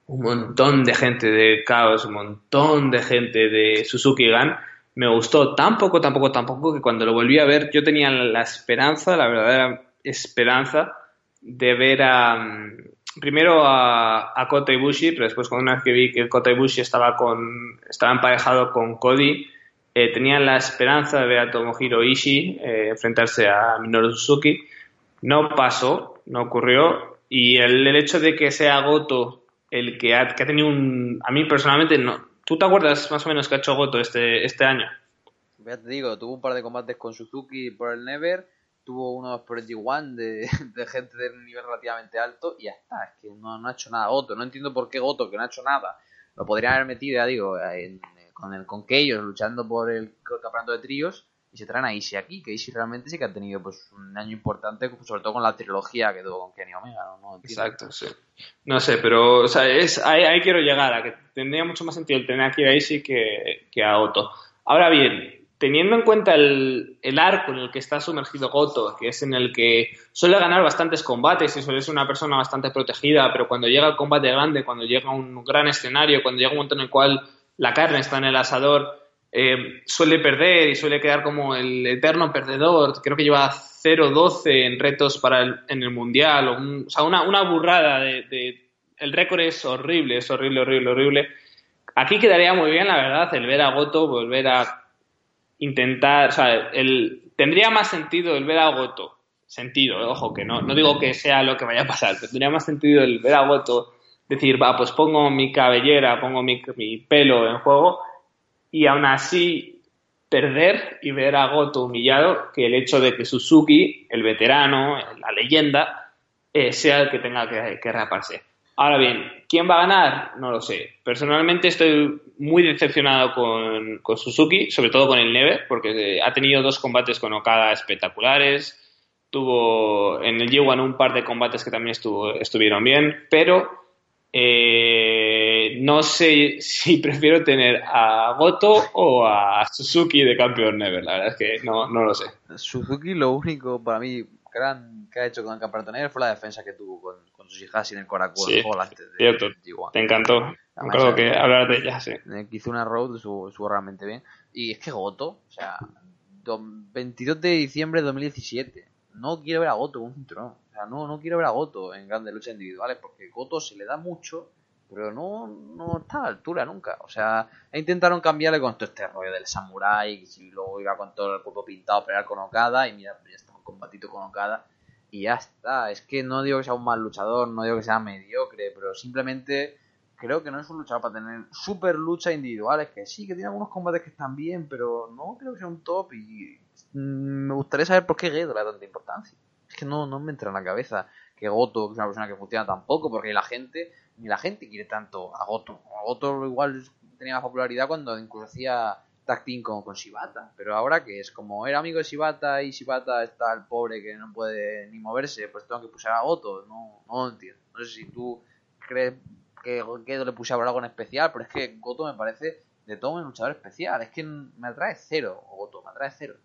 un montón de gente de Chaos, un montón de gente de Suzuki Gun. Me gustó tan poco, tan poco, tan poco que cuando lo volví a ver yo tenía la esperanza, la verdadera esperanza de ver a mm, primero a, a Kota Ibushi, pero después cuando una vez que vi que Kota Ibushi estaba con estaba emparejado con Cody, eh, tenía la esperanza de ver a Tomohiro Ishii eh, enfrentarse a Minoru Suzuki no pasó, no ocurrió. Y el, el hecho de que sea Goto el que ha, que ha, tenido un... A mí personalmente no. ¿Tú te acuerdas más o menos que ha hecho Goto este, este año? Ya te digo, tuvo un par de combates con Suzuki por el Never, tuvo unos por el G1 de, de, gente de un nivel relativamente alto y ya está. Es que no, no, ha hecho nada Goto. No entiendo por qué Goto, que no ha hecho nada, lo podrían haber metido, ya digo, en, con el con Keyos luchando por el campeonato de tríos y se traen a Ishii aquí, que Ishii realmente sí que ha tenido pues un año importante, sobre todo con la trilogía que tuvo con Kenny Omega, ¿no? no Exacto, sí. No sé, pero o sea, es, ahí, ahí, quiero llegar, a que tendría mucho más sentido el tener aquí a Ishii que, que a Otto. Ahora bien, teniendo en cuenta el, el, arco en el que está sumergido Goto, que es en el que suele ganar bastantes combates y suele ser una persona bastante protegida, pero cuando llega el combate grande, cuando llega un gran escenario, cuando llega un momento en el cual la carne está en el asador, eh, suele perder y suele quedar como el eterno perdedor. Creo que lleva 0-12 en retos para el, en el Mundial. O, un, o sea, una, una burrada de, El récord es horrible, es horrible, horrible, horrible. Aquí quedaría muy bien, la verdad, el ver a Goto volver a intentar... O sea, el, tendría más sentido el ver a Goto. Sentido, ojo, que no, no digo que sea lo que vaya a pasar, pero tendría más sentido el ver a Goto decir, va, pues pongo mi cabellera, pongo mi, mi pelo en juego y aún así perder y ver a Goto humillado que el hecho de que Suzuki, el veterano, la leyenda, eh, sea el que tenga que, raparse. Ahora bien, ¿quién va a ganar? No lo sé. Personalmente estoy muy decepcionado con, con Suzuki, sobre todo con el Neve, porque ha tenido dos combates con Okada espectaculares. Tuvo en el G1 un par de combates que también estuvieron bien, pero Eh, no sé si prefiero tener a Goto o a Suzuki de campeón Never. La verdad es que no, no lo sé. Suzuki, lo único para mí gran que ha hecho con el campeonato Never fue la defensa que tuvo con, con Tsushihashi en el Korakuen sí, antes de cierto. Te encantó. Me acuerdo que hablar de ella, sí. Que hizo una road, estuvo realmente bien. Y es que Goto, o sea, 22 de diciembre de 2017. No quiero ver a Goto un cinturón. O sea, no, no quiero ver a Goto en grandes luchas individuales porque Goto se le da mucho, pero no, no está a la altura nunca. O sea, intentaron cambiarle con todo este rollo del samurai, y luego iba con todo el cuerpo pintado a pelear con Okada y mira, ya está un combatito con Okada y ya está. Es que no digo que sea un mal luchador, no digo que sea mediocre, pero simplemente creo que no es un luchador para tener super luchas individuales, que sí, que tiene algunos combates que están bien, pero no creo que sea un top y me gustaría saber por qué Gedo le da tanta importancia. Es que no, no me entra en la cabeza que Goto es una persona que funciona tampoco, porque la gente, ni la gente quiere tanto a Goto. A Goto igual tenía más popularidad cuando incluso hacía tag con, Shibata, pero ahora que es como era amigo de Shibata y Shibata está el pobre que no puede ni moverse, pues tengo que pulsar a Goto, no, no lo entiendo. No sé si tú crees que Gedo le puse algo en especial, pero es que Goto me parece de todo un luchador especial. Es que me atrae cero, Goto, me atrae cero.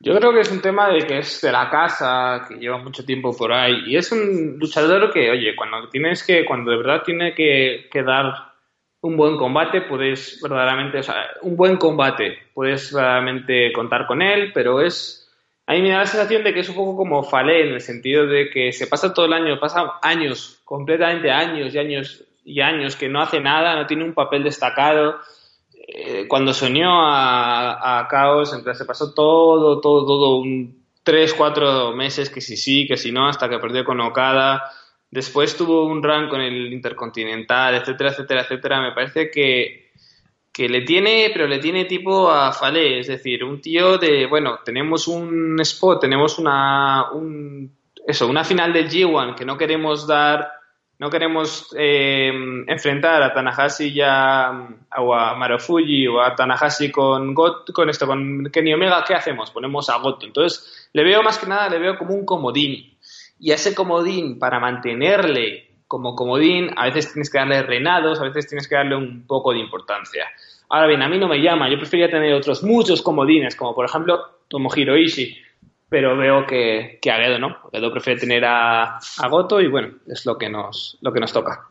Yo creo que es un tema de que es de la casa, que lleva mucho tiempo por ahí, y es un luchador que, oye, cuando tienes que, cuando de verdad tiene que, que dar un buen combate, puedes verdaderamente, o sea, un buen combate, puedes verdaderamente contar con él, pero es a mí me da la sensación de que es un poco como Falé, en el sentido de que se pasa todo el año, pasa años, completamente años y años y años, que no hace nada, no tiene un papel destacado. Eh, cuando soñó a, a Caos, en se pasó todo, todo, todo, un tres, cuatro meses, que si sí, que si no, hasta que perdió con Okada. Después tuvo un run con el Intercontinental, etcétera, etcétera, etcétera. Me parece que que le tiene, pero le tiene tipo a Falé, es decir, un tío de, bueno, tenemos un spot, tenemos una, un, eso, una final del G1 que no queremos dar, no queremos eh, enfrentar a Tanahashi ya o a Marufuji o a Tanahashi con con esto, con Kenny Omega, ¿qué hacemos? Ponemos a Goto. Entonces, le veo más que nada, le veo como un comodín. Y a ese comodín, para mantenerle como comodín, a veces tienes que darle reinados, a veces tienes que darle un poco de importancia. Ahora bien, a mí no me llama, yo preferiría tener otros muchos comodines, como por ejemplo Tomohiro Ishii, pero veo que, que a Gedo no, Gedo prefiere tener a, a, Goto y bueno, es lo que nos, lo que nos toca.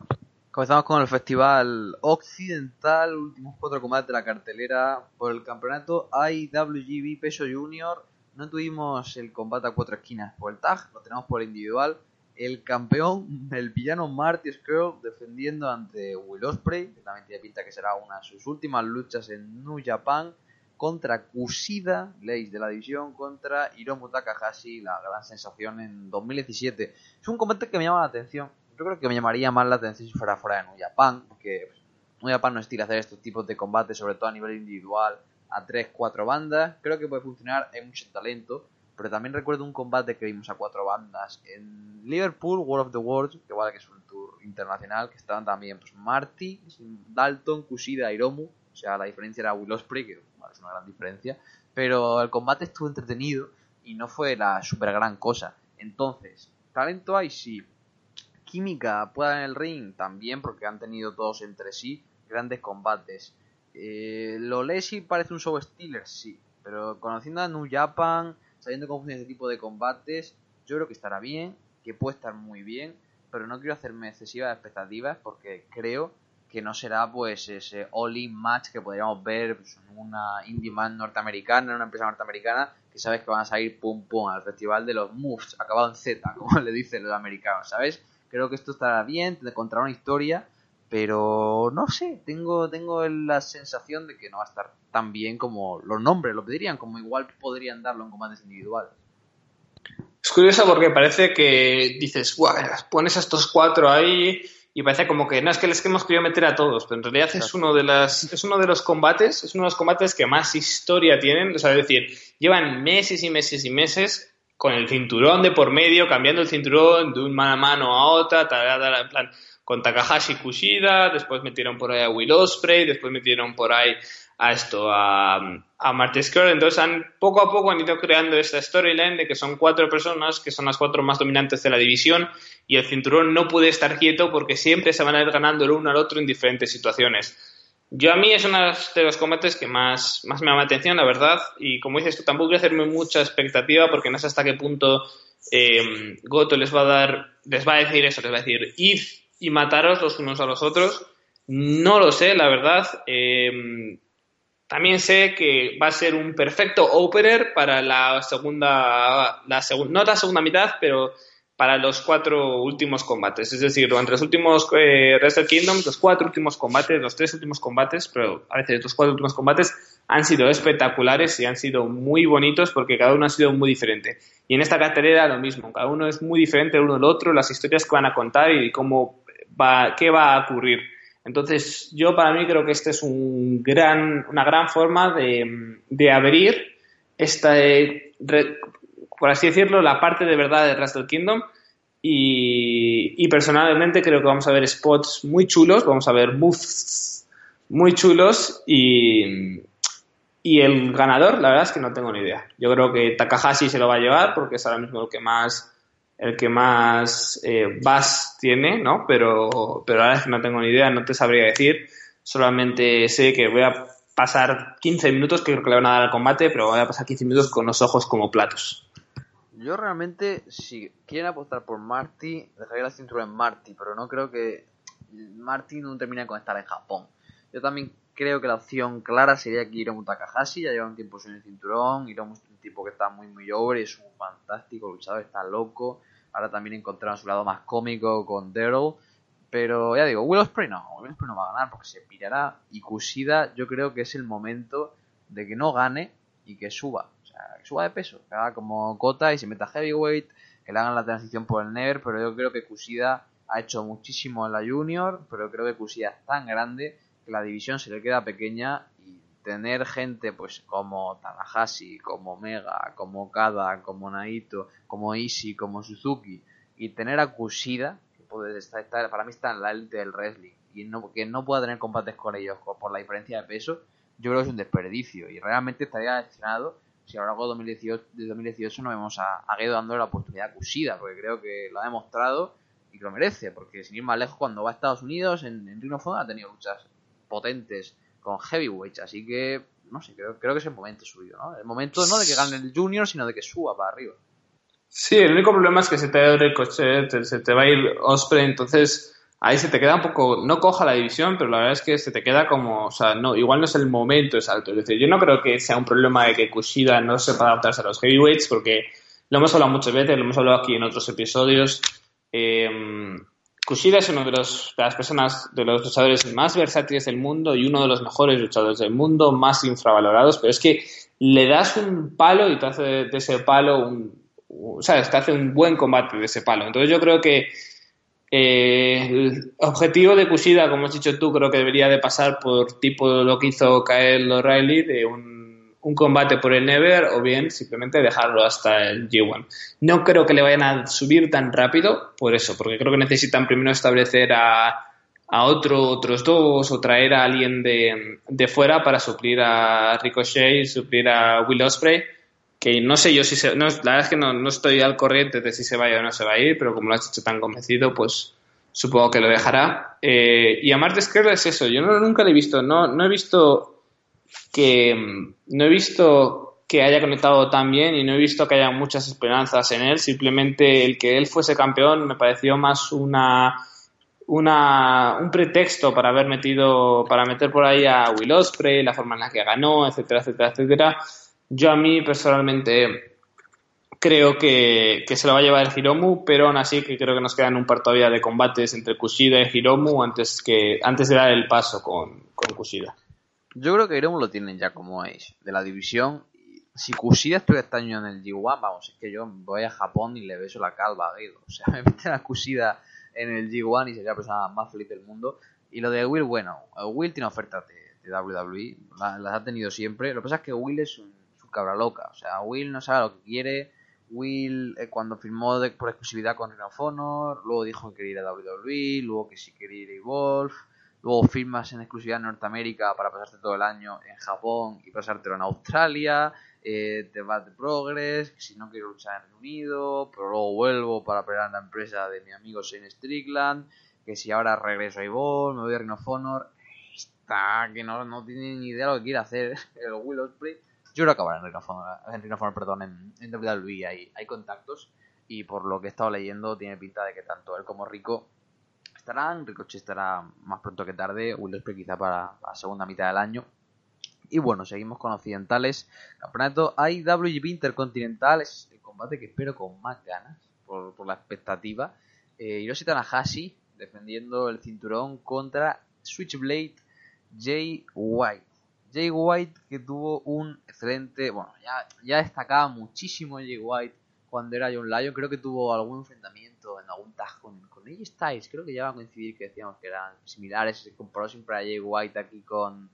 Comenzamos con el festival occidental, últimos cuatro combates de la cartelera por el campeonato IWGB Peso Junior. No tuvimos el combate a cuatro esquinas por el tag, lo tenemos por individual el campeón, el villano Marty Skrull, defendiendo ante Will Ospreay, que también tiene pinta que será una de sus últimas luchas en New Japan, contra Kushida, Leis de la división, contra Hiromu Takahashi, la gran sensación en 2017. Es un combate que me llama la atención. Yo creo que me llamaría más la atención si fuera fuera de New Japan, porque pues, New Japan no estila hacer estos tipos de combates, sobre todo a nivel individual, a 3-4 bandas. Creo que puede funcionar, hay mucho talento pero también recuerdo un combate que vimos a cuatro bandas en Liverpool, World of the Worlds, que vale que es un tour internacional, que estaban también pues, Marty, Dalton, Kushida, Hiromu, o sea, la diferencia era Will Ospreay, que es una gran diferencia, pero el combate estuvo entretenido y no fue la super gran cosa. Entonces, talento hay sí, química pueda en el ring también, porque han tenido todos entre sí grandes combates. Eh, Lolesi parece un show stealer, sí, pero conociendo a New Japan sabiendo cómo funciona este tipo de combates, yo creo que estará bien, que puede estar muy bien, pero no quiero hacerme excesivas expectativas porque creo que no será pues ese all-in match que podríamos ver pues, en una indie man norteamericana, en una empresa norteamericana, que sabes que van a salir pum pum al festival de los moves, acabado en Z, como le dicen los americanos, ¿sabes? Creo que esto estará bien, te contará una historia, pero no sé, tengo, tengo la sensación de que no va a estar tan bien como los nombres lo pedirían, como igual podrían darlo en combates individuales. Es curioso porque parece que dices, pones a estos cuatro ahí y parece como que no es que les hemos querido meter a todos, pero en realidad es uno de las es uno de los combates, es uno de los combates que más historia tienen, o sea, es decir, llevan meses y meses y meses con el cinturón de por medio, cambiando el cinturón de un mano a mano a otra, en plan, con Takahashi Kushida, después metieron por ahí a Will Ospreay, después metieron por ahí a esto, a, a Marty Entonces han, poco a poco han ido creando esta storyline de que son cuatro personas que son las cuatro más dominantes de la división y el cinturón no puede estar quieto porque siempre se van a ir ganando el uno al otro en diferentes situaciones. Yo a mí es uno de los combates que más, más me llama la atención, la verdad, y como dices tú, tampoco voy a hacerme mucha expectativa porque no sé hasta qué punto eh, Goto les va a dar, les va a decir eso, les va a decir, id y mataros los unos a los otros. No lo sé, la verdad. Eh, también sé que va a ser un perfecto opener para la segunda, la no la segunda mitad, pero para los cuatro últimos combates. Es decir, durante los últimos eh, Wrestle Kingdom, los cuatro últimos combates, los tres últimos combates, pero a veces los cuatro últimos combates han sido espectaculares y han sido muy bonitos porque cada uno ha sido muy diferente. Y en esta cartelera lo mismo, cada uno es muy diferente el uno del otro, las historias que van a contar y cómo va, qué va a ocurrir. Entonces, yo para mí creo que esta es un gran, una gran forma de, abrir esta, por así decirlo, la parte de verdad de Wrestle Kingdom. Y, personalmente creo que vamos a ver spots muy chulos, vamos a ver moves muy chulos y, y el ganador, la verdad es que no tengo ni idea. Yo creo que Takahashi se lo va a llevar porque es ahora mismo el que más el que más eh, tiene, ¿no? Pero, pero ahora es que no tengo ni idea, no te sabría decir. Solamente sé que voy a pasar 15 minutos, que creo que le van a dar al combate, pero voy a pasar 15 minutos con los ojos como platos. Yo realmente, si quieren apostar por Marty, dejaría la cintura en Marty, pero no creo que Marty no termine con estar en Japón. Yo también creo que la opción clara sería que Hiromu Takahashi, ya lleva un tiempo sin el cinturón, Hiromu es un tipo que está muy muy over, es un fantástico luchador, está loco, Ahora también encontraron su lado más cómico con Daryl. Pero ya digo, Will Ospreay no, Will Ospreay no va a ganar porque se pirará. Y Kushida yo creo que es el momento de que no gane y que suba. O sea, que suba de peso. Que haga como Kota y se meta heavyweight. Que le hagan la transición por el Never. Pero yo creo que Kushida ha hecho muchísimo en la Junior. Pero creo que Kushida es tan grande que la división se le queda pequeña tener gente pues como Tanahashi, como Mega, como Kada, como Naito, como Ishii, como Suzuki y tener a Kushida, que puede estar, para mí está en la élite del wrestling y no, que no pueda tener combates con ellos por la diferencia de peso, yo creo que es un desperdicio y realmente estaría destinado si a lo largo de 2018, de 2018 no vemos a, a dándole la oportunidad a Kushida, porque creo que lo ha demostrado y que lo merece, porque sin ir más lejos, cuando va a Estados Unidos, en, en Ring of ha tenido luchas potentes con heavyweights, así que no sé, creo, creo que es el momento suyo, ¿no? El momento no de que gane el junior, sino de que suba para arriba. Sí, el único problema es que se te va a ir el coche, se te va a ir Osprey, entonces ahí se te queda un poco, no coja la división, pero la verdad es que se te queda como, o sea, no, igual no es el momento exacto. Es decir, yo no creo que sea un problema de que Kushida no sepa adaptarse a los heavyweights, porque lo hemos hablado muchas veces, lo hemos hablado aquí en otros episodios. Eh, Kushida es uno de, los, de las personas, de los luchadores más versátiles del mundo y uno de los mejores luchadores del mundo, más infravalorados, pero es que le das un palo y te hace de ese palo un, ¿sabes? Te hace un buen combate de ese palo. Entonces yo creo que eh, el objetivo de Kushida, como has dicho tú, creo que debería de pasar por tipo lo que hizo Kyle O'Reilly, de un un combate por el Never o bien simplemente dejarlo hasta el G1. No creo que le vayan a subir tan rápido por eso, porque creo que necesitan primero establecer a, a otro, otros dos o traer a alguien de, de fuera para suplir a Ricochet suplir a Will Ospreay que no sé yo si se, la verdad es que no, no, estoy al corriente de si se vaya o no se va a ir, pero como lo has dicho tan convencido, pues supongo que lo dejará. Eh, y a Martes Skrull es eso, yo nunca lo he visto, no, no he visto que mm, no he visto que haya conectado tan bien y no he visto que haya muchas esperanzas en él. Simplemente el que él fuese campeón me pareció más una, una un pretexto para haber metido, para meter por ahí a Will Ospreay, la forma en la que ganó, etcétera, etcétera, etcétera. Yo a mí personalmente creo que, se lo va a llevar Hiromu, pero aún así que creo que nos quedan un par todavía de combates entre Kushida y Hiromu antes que antes de dar el paso con, con Kushida. Yo creo que Hiromu lo tienen ya como es, de la división. Si Kushida estuviera este año en el G1, vamos, es que yo voy a Japón y le beso la calva a Guido. O sea, me meten a Kushida en el G1 y sería la persona más feliz del mundo. Y lo de Will, bueno, Will tiene ofertas de, WWE, las, ha tenido siempre. Lo que pasa es que Will es un, cabra loca. O sea, Will no sabe lo que quiere. Will eh, cuando firmó por exclusividad con Ring of luego dijo que quería ir a WWE, luego que sí quería ir a Evolve, luego firmas en exclusividad en Norteamérica para pasarte todo el año en Japón y pasártelo en Australia, eh, te vas de Progress, si no quiero luchar en Reino Unido, pero luego vuelvo para pelear en la empresa de mi amigo Shane Strickland, que si ahora regreso a Evolve, me voy a Ring of Honor, está que no, no tiene ni idea de lo que quiere hacer el Will Ospreay. Yo creo que acabará en Ring of Honor, perdón, en, en WWE hay, hay contactos y por lo que he estado leyendo tiene pinta de que tanto él como Rico estarán, Ricochet estará más pronto que tarde, Will Ospreay quizá para la segunda mitad del año. Y bueno, seguimos con occidentales. Campeonato IWGP Intercontinental es el combate que espero con más ganas por, por la expectativa. Eh, Hiroshi Tanahashi defendiendo el cinturón contra Switchblade Jay White. Jay White que tuvo un excelente, bueno, ya, ya destacaba muchísimo Jay White cuando era John Lyon, creo que tuvo algún enfrentamiento en algún con, con AJ Styles, creo que ya va a coincidir que decíamos que eran similares, comparó siempre a Jay White aquí con,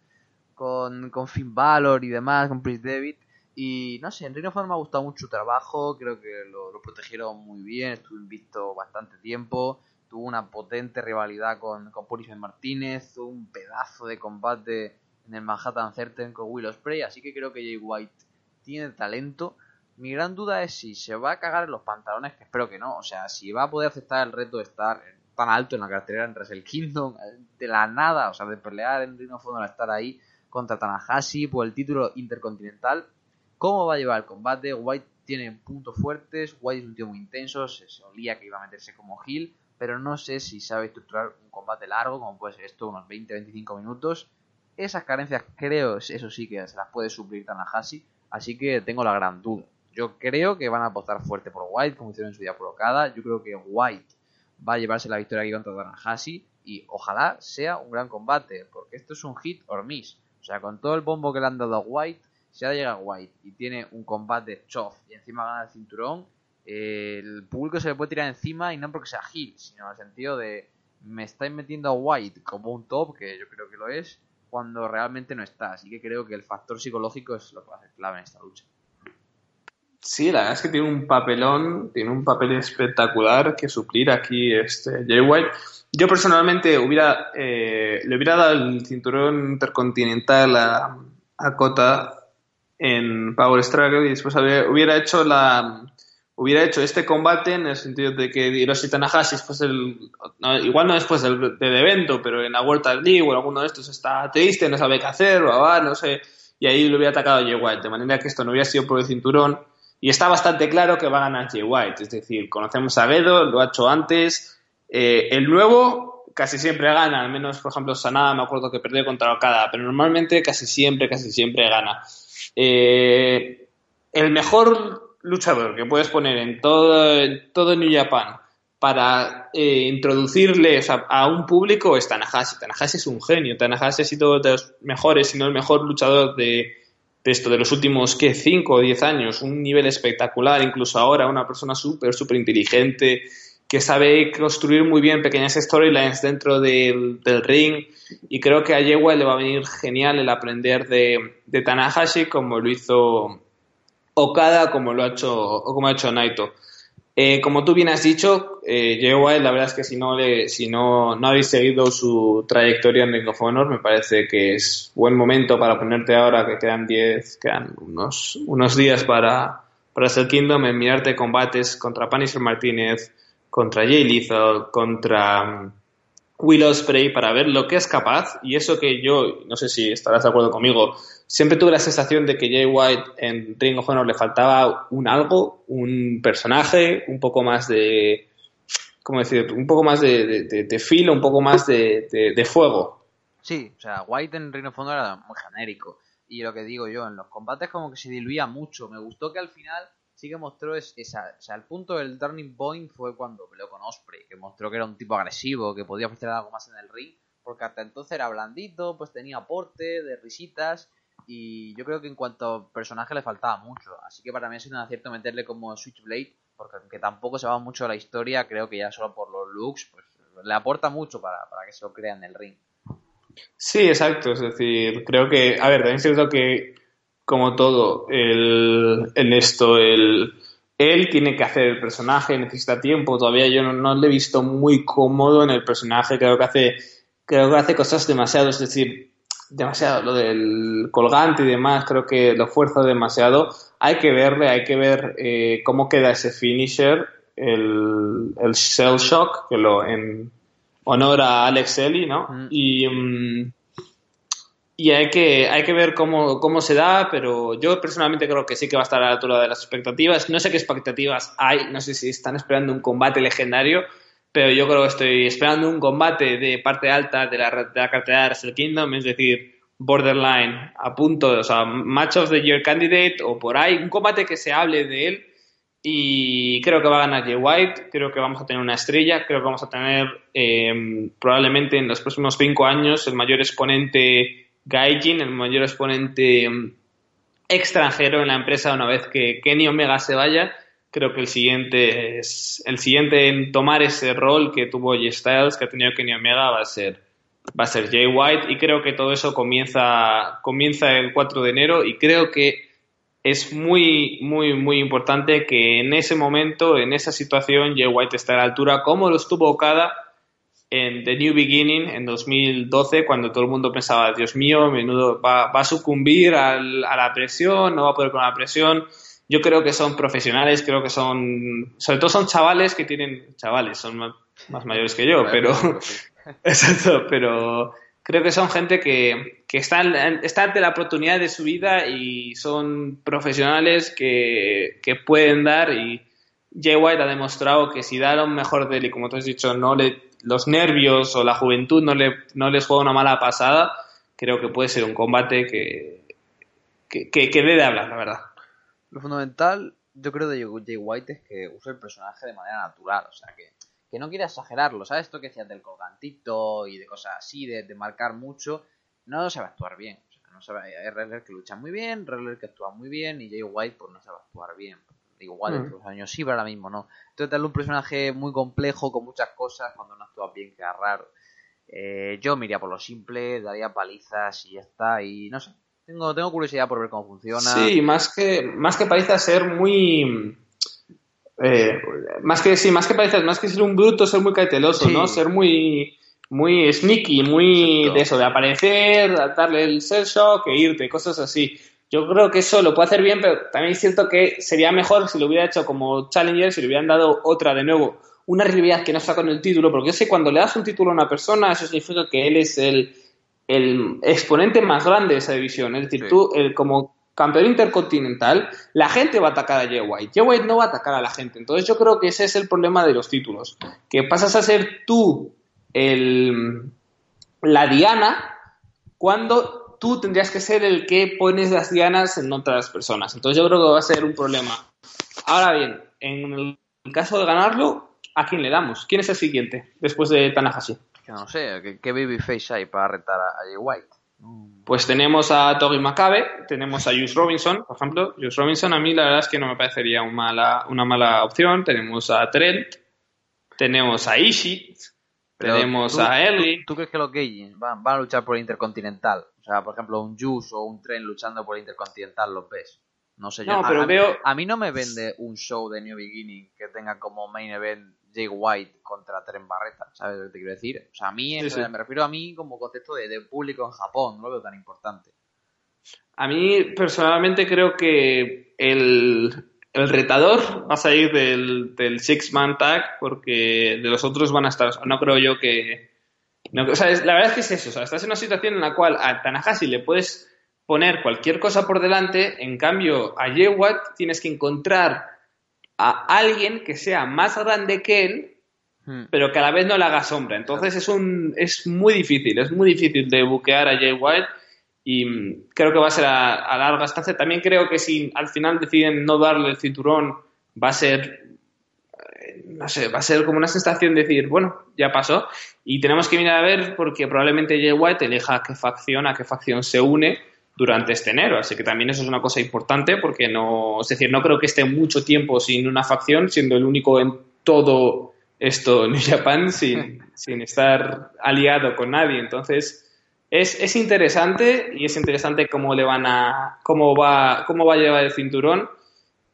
con, con Finn Balor y demás, con Prince David, y no sé, en Reino me ha gustado mucho su trabajo, creo que lo, protegieron muy bien, estuvo invicto bastante tiempo, tuvo una potente rivalidad con, con Martínez, un pedazo de combate en el Manhattan Center con Will Ospreay, así que creo que Jay White tiene talento. Mi gran duda es si se va a cagar en los pantalones, que espero que no. O sea, si va a poder aceptar el reto de estar tan alto en la cartera en el Kingdom, de la nada, o sea, de pelear en Ring of Honor a estar ahí contra Tanahashi por el título intercontinental. ¿Cómo va a llevar el combate? White tiene puntos fuertes, White es un tío muy intenso, se, olía que iba a meterse como heel, pero no sé si sabe estructurar un combate largo, como puede ser esto, unos 20-25 minutos. Esas carencias creo, eso sí que se las puede suplir Tanahashi, así que tengo la gran duda. Yo creo que van a apostar fuerte por White, como hicieron en su día por Okada. Yo creo que White va a llevarse la victoria aquí contra Tanahashi y ojalá sea un gran combate, porque esto es un hit or miss. O sea, con todo el bombo que le han dado a White, si ahora llega White y tiene un combate chof y encima gana el cinturón, el público se le puede tirar encima y no porque sea heel, sino en el sentido de me estáis metiendo a White como un top, que yo creo que lo es, cuando realmente no está. Así que creo que el factor psicológico es lo que va a ser clave en esta lucha. Sí, la verdad es que tiene un papelón, tiene un papel espectacular que suplir aquí este Jay White. Yo personalmente hubiera, eh, le hubiera dado el cinturón intercontinental a, a Kota en Power Struggle y después hubiera hecho la, hubiera hecho este combate en el sentido de que Hiroshi Tanahashi después del, igual no después del, evento, pero en la World League o alguno de estos está triste, no sabe qué hacer, o va, no sé, y ahí lo hubiera atacado Jay White, de manera que esto no hubiera sido por el cinturón, y está bastante claro que va a ganar Jay White, es decir, conocemos a Gedo, lo ha hecho antes, eh, el nuevo casi siempre gana, al menos, por ejemplo, Sanada me acuerdo que perdió contra Okada, pero normalmente casi siempre, casi siempre gana. Eh, el mejor luchador que puedes poner en todo, todo New Japan para eh, introducirle a un público es Tanahashi. Tanahashi es un genio. Tanahashi ha sido de los mejores, si no el mejor luchador de, esto, de los últimos, ¿qué? 5 o 10 años. Un nivel espectacular, incluso ahora, una persona súper, súper inteligente que sabe construir muy bien pequeñas storylines dentro del, ring y creo que a Yewa le va a venir genial el aprender de, de Tanahashi como lo hizo Okada como lo ha hecho, o como ha hecho Naito. Eh, como tú bien has dicho, eh, la verdad es que si no le, si no, no habéis seguido su trayectoria en Ring of Honor, me parece que es buen momento para ponerte ahora que quedan 10, quedan unos, unos días para, para Cell Kingdom en mirarte combates contra Punisher Martínez, contra Jay Lethal, contra Will Ospreay para ver lo que es capaz y eso que yo, no sé si estarás de acuerdo conmigo, siempre tuve la sensación de que Jay White en Ring of Honor le faltaba un algo, un personaje, un poco más de, ¿cómo decir? Un poco más de, de, filo, un poco más de, de, fuego. Sí, o sea, White en Ring of Honor era muy genérico y lo que digo yo, en los combates como que se diluía mucho, me gustó que al final sí que mostró esa, o sea, el punto del turning point fue cuando peleó con Osprey, que mostró que era un tipo agresivo, que podía ofrecer algo más en el ring, porque hasta entonces era blandito, pues tenía aporte de risitas, y yo creo que en cuanto a personaje le faltaba mucho, así que para mí ha sido un acierto meterle como Switchblade, porque aunque tampoco se va mucho a la historia, creo que ya solo por los looks, pues le aporta mucho para, para que se lo crea en el ring. Sí, exacto, es decir, creo que, a ver, también es cierto que como todo, el, en esto, el, él tiene que hacer el personaje, necesita tiempo. Todavía yo no, no le he visto muy cómodo en el personaje. Creo que hace, creo que hace cosas demasiado, es decir, demasiado. Lo del colgante y demás, creo que lo fuerza demasiado. Hay que verle, hay que ver eh, cómo queda ese finisher, el, el Shell Shock, que lo en honor a Alex Ellie, ¿no? Mm. Y. mm, y hay que, hay que ver cómo, cómo se da, pero yo personalmente creo que sí que va a estar a la altura de las expectativas. No sé qué expectativas hay, no sé si están esperando un combate legendario, pero yo creo que estoy esperando un combate de parte alta de la, de la cartera de Kingdom, es decir, borderline, a punto, o sea, match of the year candidate o por ahí, un combate que se hable de él y creo que va a ganar Jay White, creo que vamos a tener una estrella, creo que vamos a tener eh, probablemente en los próximos cinco años el mayor exponente Gaijin, el mayor exponente mm, extranjero en la empresa una vez que Kenny Omega se vaya. Creo que el siguiente es el siguiente en tomar ese rol que tuvo Jay Styles, que ha tenido Kenny Omega, va a ser va a ser Jay White y creo que todo eso comienza comienza el 4 de enero y creo que es muy muy muy importante que en ese momento, en esa situación Jay White esté a la altura como lo estuvo Okada en The New Beginning en 2012 cuando todo el mundo pensaba, Dios mío, menudo va, va a sucumbir al- a la presión, no va a poder con la presión. Yo creo que son profesionales, creo que son, sobre todo son chavales que tienen, chavales, son más, más mayores que yo, pero, exacto, pero creo que son gente que, que están, está ante la oportunidad de su vida y son profesionales que, que pueden dar y Jay White ha demostrado que si da lo mejor de él y como tú has dicho, no le, los nervios o la juventud no, le, no les juega una mala pasada, creo que puede ser un combate que, que, que, que dé de hablar, la verdad. Lo fundamental, yo creo, de Jay White es que usa el personaje de manera natural. O sea, que, que no quiere exagerarlo. ¿Sabes esto que decías del colgantito y de cosas así, de, de marcar mucho? No sabe actuar bien. O sea, no sabe, hay wrestlers que luchan muy bien, wrestlers que actúan muy bien y Jay White pues no sabe actuar bien. Igual en Mm. otros años sí, pero ahora mismo no. Entonces darle un personaje muy complejo, con muchas cosas, cuando no actúa bien queda raro. Eh, yo me iría por lo simple, daría palizas y ya está. Y no sé, tengo, tengo curiosidad por ver cómo funciona. Sí, más que, más que paliza ser muy... eh, más que sí, más que palizas, más que ser un bruto, ser muy cauteloso, Sí. ¿no? Ser muy muy sneaky, muy Exacto. de eso, de aparecer, darle el cell shock e irte, cosas así. Yo creo que eso lo puede hacer bien, pero también es cierto que sería mejor si lo hubiera hecho como Challenger, si le hubieran dado otra de nuevo, una rivalidad que no sea con el título, porque yo sé cuando le das un título a una persona, eso significa que él es el, el exponente más grande de esa división. Es decir, Sí. tú, el- como campeón intercontinental, la gente va a atacar a Jay White. Jay White no va a atacar a la gente. Entonces yo creo que ese es el problema de los títulos. Que pasas a ser tú el, la diana cuando tú tendrías que ser el que pones las dianas en otras personas. Entonces yo creo que va a ser un problema. Ahora bien, en el caso de ganarlo, ¿a quién le damos? ¿Quién es el siguiente después de Tanahashi? No sé, ¿qué, qué babyface hay para retar a, Jay White? Pues tenemos a Togi Makabe, tenemos a Juice Robinson, por ejemplo. Juice Robinson a mí la verdad es que no me parecería un mala, una mala opción. Tenemos a Trent, tenemos a Ishii, tenemos tú- a Early. ¿Tú crees que los Gaijin van, van a luchar por el Intercontinental? O sea, por ejemplo, un Juice o un Tren luchando por el Intercontinental, ¿los ves? No sé, yo. No, pero a, veo- a mí no me vende un show de New Beginning que tenga como main event Jay White contra Tren Barreta, ¿sabes lo que te quiero decir? O sea, a mí, Sí, sí. me refiero a mí como concepto de, de público en Japón, no lo veo tan importante. A mí personalmente creo que el, el retador va a salir del, del Six Man Tag porque de los otros van a estar. No creo yo que. No- o sea, es- la verdad es que es eso. O sea, estás en una situación en la cual a Tanahashi le puedes poner cualquier cosa por delante, en cambio a White tienes que encontrar a alguien que sea más grande que él Hmm. pero que a la vez no le haga sombra. Entonces es un es muy difícil, es muy difícil de buquear a Jay White y mm, creo que va a ser a, a larga estancia. También creo que si al final deciden no darle el cinturón, va a ser no sé, va a ser como una sensación de decir, bueno, ya pasó y tenemos que mirar a ver porque probablemente Jay White elija a qué facción, a qué facción se une durante este enero, así que también eso es una cosa importante porque no, es decir, no creo que esté mucho tiempo sin una facción, siendo el único en todo esto New Japan sin, sin estar aliado con nadie. Entonces, es, es interesante y es interesante cómo le van a, cómo va, cómo va a llevar el cinturón.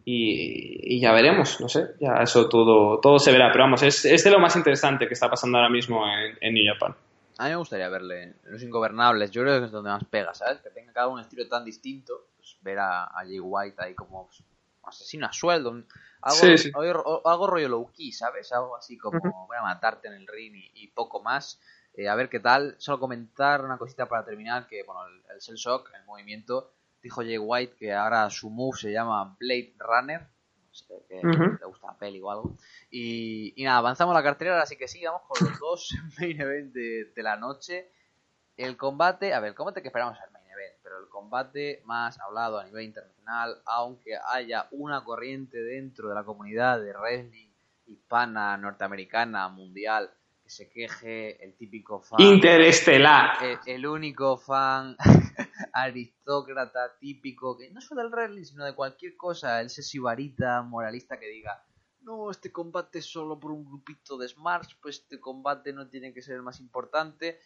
Y, ya veremos, no sé, ya eso todo, todo se verá, pero vamos, es, es de lo más interesante que está pasando ahora mismo en, en New Japan. A mí me gustaría verle Los Ingobernables, yo creo que es donde más pega, ¿sabes? Que tenga cada un estilo tan distinto, pues ver a, a Jay White ahí como pues, asesino a sueldo, algo, algo, rollo low key, ¿sabes? Algo así como voy a matarte en el ring y, poco más. Eh, a ver qué tal. Solo comentar una cosita para terminar, que bueno, el, el Cell Shock, el movimiento, dijo Jay White que ahora su move se llama Blade Runner. No sé, que le gusta la peli o algo. Y, nada, avanzamos la cartera, así que sí, vamos con los dos main event de, la noche. El combate, a ver, el combate que esperamos el main event, pero el combate más hablado a nivel internacional, aunque haya una corriente dentro de la comunidad de wrestling hispana, norteamericana, mundial, se queje, el típico fan. Interestelar. El, el único fan aristócrata típico, que no solo del wrestling, sino de cualquier cosa, el sesibarita moralista que diga, no, este combate es solo por un grupito de Smarts, pues este combate no tiene que ser el más importante.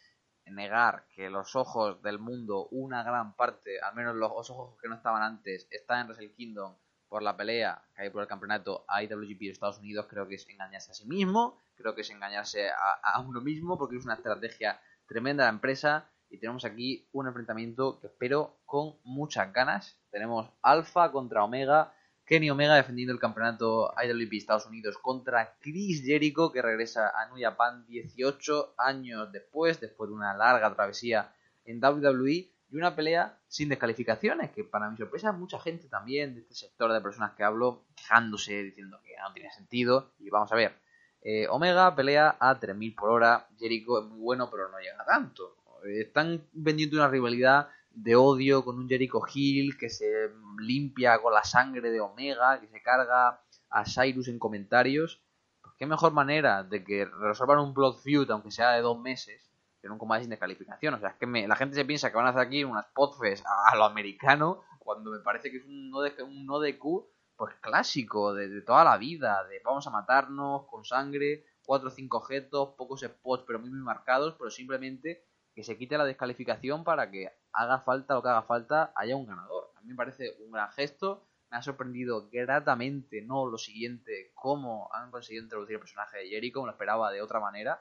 Negar que los ojos del mundo, una gran parte, al menos los ojos que no estaban antes, están en Wrestle Kingdom por la pelea que hay por el campeonato IWGP de Estados Unidos, creo que es engañarse a sí mismo, creo que es engañarse a, a uno mismo, porque es una estrategia tremenda la empresa. Y tenemos aquí un enfrentamiento que espero con muchas ganas. Tenemos Alpha contra Omega, Kenny Omega defendiendo el campeonato IWP Estados Unidos contra Chris Jericho que regresa a New Japan 18 años después, después de una larga travesía en WWE y una pelea sin descalificaciones, que para mi sorpresa mucha gente también de este sector de personas que hablo quejándose, diciendo que no tiene sentido y vamos a ver. Eh, Omega pelea a 3000 por hora, Jericho es muy bueno pero no llega a tanto. Están vendiendo una rivalidad de odio con un Jericho Hill que se limpia con la sangre de Omega, que se carga a Cyrus en comentarios. Pues qué mejor manera de que resolvan un Blood Feud, aunque sea de dos meses, en un combate sin descalificación. O sea, es que la gente se piensa que van a hacer aquí unas potfes a, lo americano, cuando me parece que es un no de, un no de Q, pues clásico, de, de, toda la vida, de vamos a matarnos con sangre, cuatro o cinco objetos, pocos spots, pero muy, muy marcados, pero simplemente que se quite la descalificación para que haga falta lo que haga falta, haya un ganador. A mí me parece un gran gesto. Me ha sorprendido gratamente, no lo siguiente, cómo han conseguido introducir el personaje de Jericho, me lo esperaba de otra manera.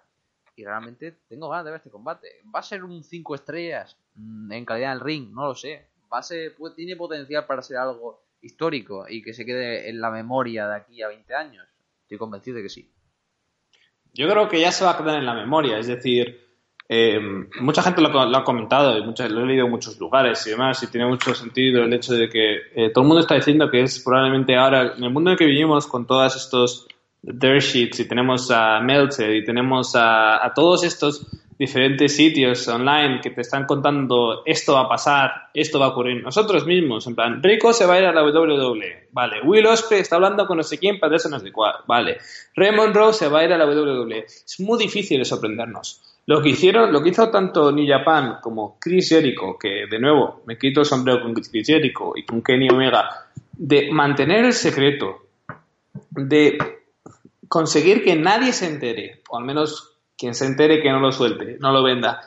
Y realmente tengo ganas de ver este combate. ¿Va a ser un 5 estrellas mm, en calidad del ring? No lo sé. Va a ser, tiene potencial para ser algo histórico y que se quede en la memoria de aquí a 20 años. Estoy convencido de que sí. Yo creo que ya se va a quedar en la memoria. Es decir, eh, mucha gente lo, ha comentado y lo he leído en muchos lugares y demás, y tiene mucho sentido el hecho de que eh, todo el mundo está diciendo que es probablemente ahora, en el mundo en el que vivimos, con todos estos sheets, y tenemos a Melted, y tenemos a, todos estos diferentes sitios online que te están contando esto va a pasar, esto va a ocurrir. Nosotros mismos, en plan, Rico se va a ir a la WWE, vale. Will Ospreay está hablando con no sé quién para eso no sé cuál, vale. Raymond Rose se va a ir a la WWE. Es muy difícil de sorprendernos. Lo que hicieron, lo que hizo tanto New Japan como Chris Jericho, que de nuevo me quito el sombrero con Chris Jericho y con Kenny Omega, de mantener el secreto, de conseguir que nadie se entere, o al menos quien se entere que no lo suelte, no lo venda,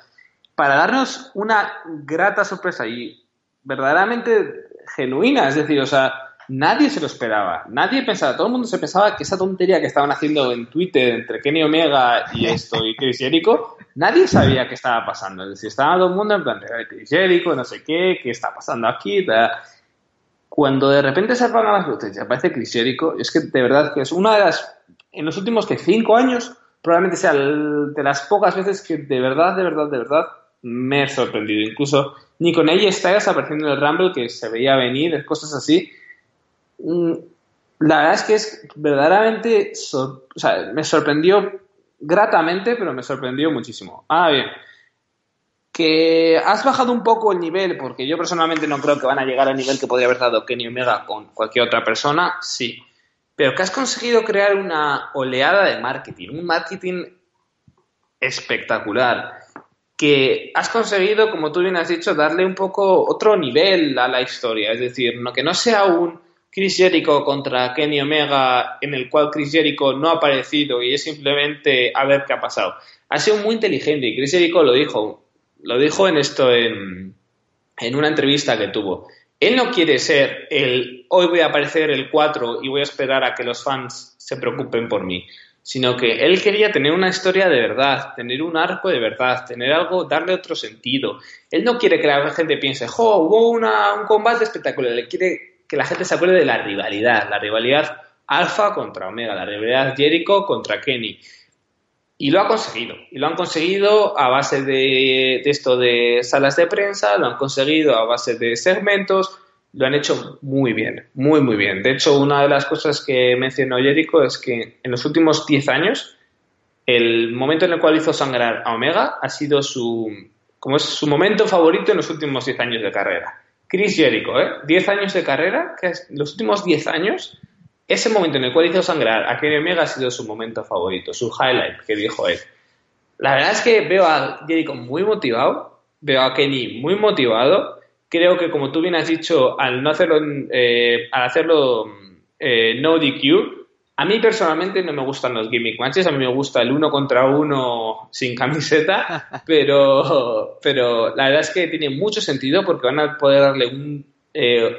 para darnos una grata sorpresa y verdaderamente genuina, es decir, o sea, nadie se lo esperaba, nadie pensaba, todo el mundo se pensaba que esa tontería que estaban haciendo en Twitter entre Kenny Omega y esto y Chris Jericho nadie sabía qué estaba pasando. Es decir, estaba todo el mundo en plan de Chris Jericho, no sé qué, qué está pasando aquí. Cuando de repente se apagan las luces y aparece Chris Jericho, es que de verdad que es una de las, en los últimos que cinco años, probablemente sea de las pocas veces que de verdad, de verdad, de verdad me he sorprendido. Incluso ni con ella Styles apareciendo en el Rumble, que se veía venir, cosas así. Mm, la verdad es que es verdaderamente, o sea, me sorprendió gratamente, pero me sorprendió muchísimo. Ah, bien. Que has bajado un poco el nivel, porque yo personalmente no creo que van a llegar al nivel que podría haber dado Kenny Omega con cualquier otra persona, sí. Pero que has conseguido crear una oleada de marketing, un marketing espectacular. Que has conseguido, como tú bien has dicho, darle un poco otro nivel a la historia. Es decir, no, que no sea un Chris Jericho contra Kenny Omega, en el cual Chris Jericho no ha aparecido y es simplemente a ver qué ha pasado. Ha sido muy inteligente y Chris Jericho lo dijo, lo dijo en esto en, en una entrevista que tuvo. Él no quiere ser el hoy voy a aparecer el 4 y voy a esperar a que los fans se preocupen por mí, sino que él quería tener una historia de verdad, tener un arco de verdad, tener algo, darle otro sentido. Él no quiere que la gente piense, jo, hubo una, un combate espectacular, él quiere que la gente se acuerde de la rivalidad, la rivalidad Alfa contra Omega, la rivalidad Jericho contra Kenny. Y lo ha conseguido. Y lo han conseguido a base de, esto de salas de prensa, lo han conseguido a base de segmentos, lo han hecho muy bien, muy, muy bien. De hecho, una de las cosas que mencionó Jericho es que en los últimos 10 años, el momento en el cual hizo sangrar a Omega ha sido su, como es su momento favorito en los últimos 10 años de carrera. Chris Jericho, ¿eh? 10 años de carrera, que es, los últimos 10 años ese momento en el cual hizo sangrar a Kenny Omega ha sido su momento favorito, su highlight, que dijo él. La verdad es que veo a Jericho muy motivado, veo a Kenny muy motivado. Creo que, como tú bien has dicho, al no hacerlo, eh, al hacerlo eh, no DQ, a mí personalmente no me gustan los gimmick matches, a mí me gusta el uno contra uno sin camiseta, pero, pero la verdad es que tiene mucho sentido porque van a poder darle un, eh,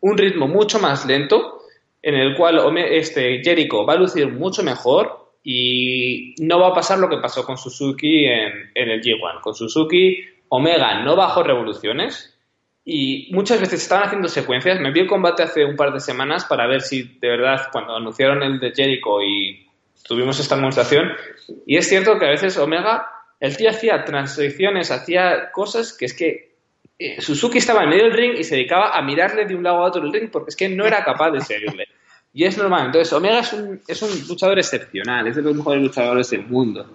un ritmo mucho más lento en el cual este Jericho va a lucir mucho mejor y no va a pasar lo que pasó con Suzuki en, el G1. Con Suzuki, Omega no bajó revoluciones y muchas veces estaban haciendo secuencias. Me vi el combate hace un par de semanas para ver si de verdad cuando anunciaron el de Jericho y tuvimos esta demostración. Y es cierto que a veces Omega, el tío hacía transiciones, hacía cosas que es que eh, Suzuki estaba en medio del ring y se dedicaba a mirarle de un lado a otro el ring porque es que no era capaz de seguirle. Y es normal. Entonces, Omega es un, es un luchador excepcional, es de los mejores luchadores del mundo.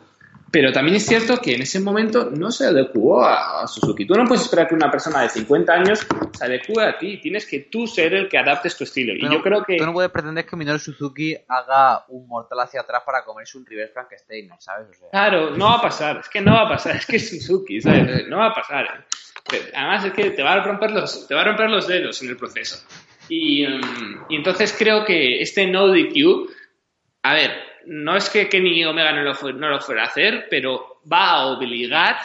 Pero también es cierto que en ese momento no se adecuó a, Suzuki. Tú no puedes esperar que una persona de 50 años se adecue a ti. Tienes que tú ser el que adaptes tu estilo. y yo creo que... Tú no puedes pretender que Minoru Suzuki haga un mortal hacia atrás para comerse un reverse Frankenstein, ¿sabes? Claro, no va a pasar. Es que no va a pasar. Es que es Suzuki, ¿sabes? No va a pasar. Además es que te va a romper los, te va a romper los dedos en el proceso. Um, y, entonces creo que este no DQ, a ver, no es que Kenny Omega no lo, no lo fuera a hacer, pero va a obligar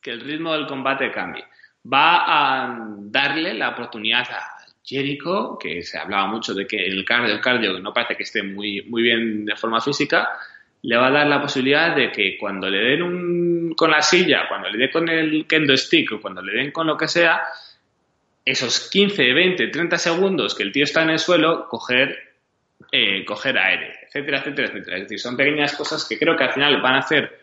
que el ritmo del combate cambie. Va a darle la oportunidad a Jericho, que se hablaba mucho de que el cardio, el cardio no parece que esté muy, muy bien de forma física, le va a dar la posibilidad de que cuando le den un, con la silla, cuando le den con el kendo stick o cuando le den con lo que sea, esos 15, 20, 30 segundos que el tío está en el suelo, coger, eh, coger aire, etcétera, etcétera, etcétera. Es decir, son pequeñas cosas que creo que al final van a hacer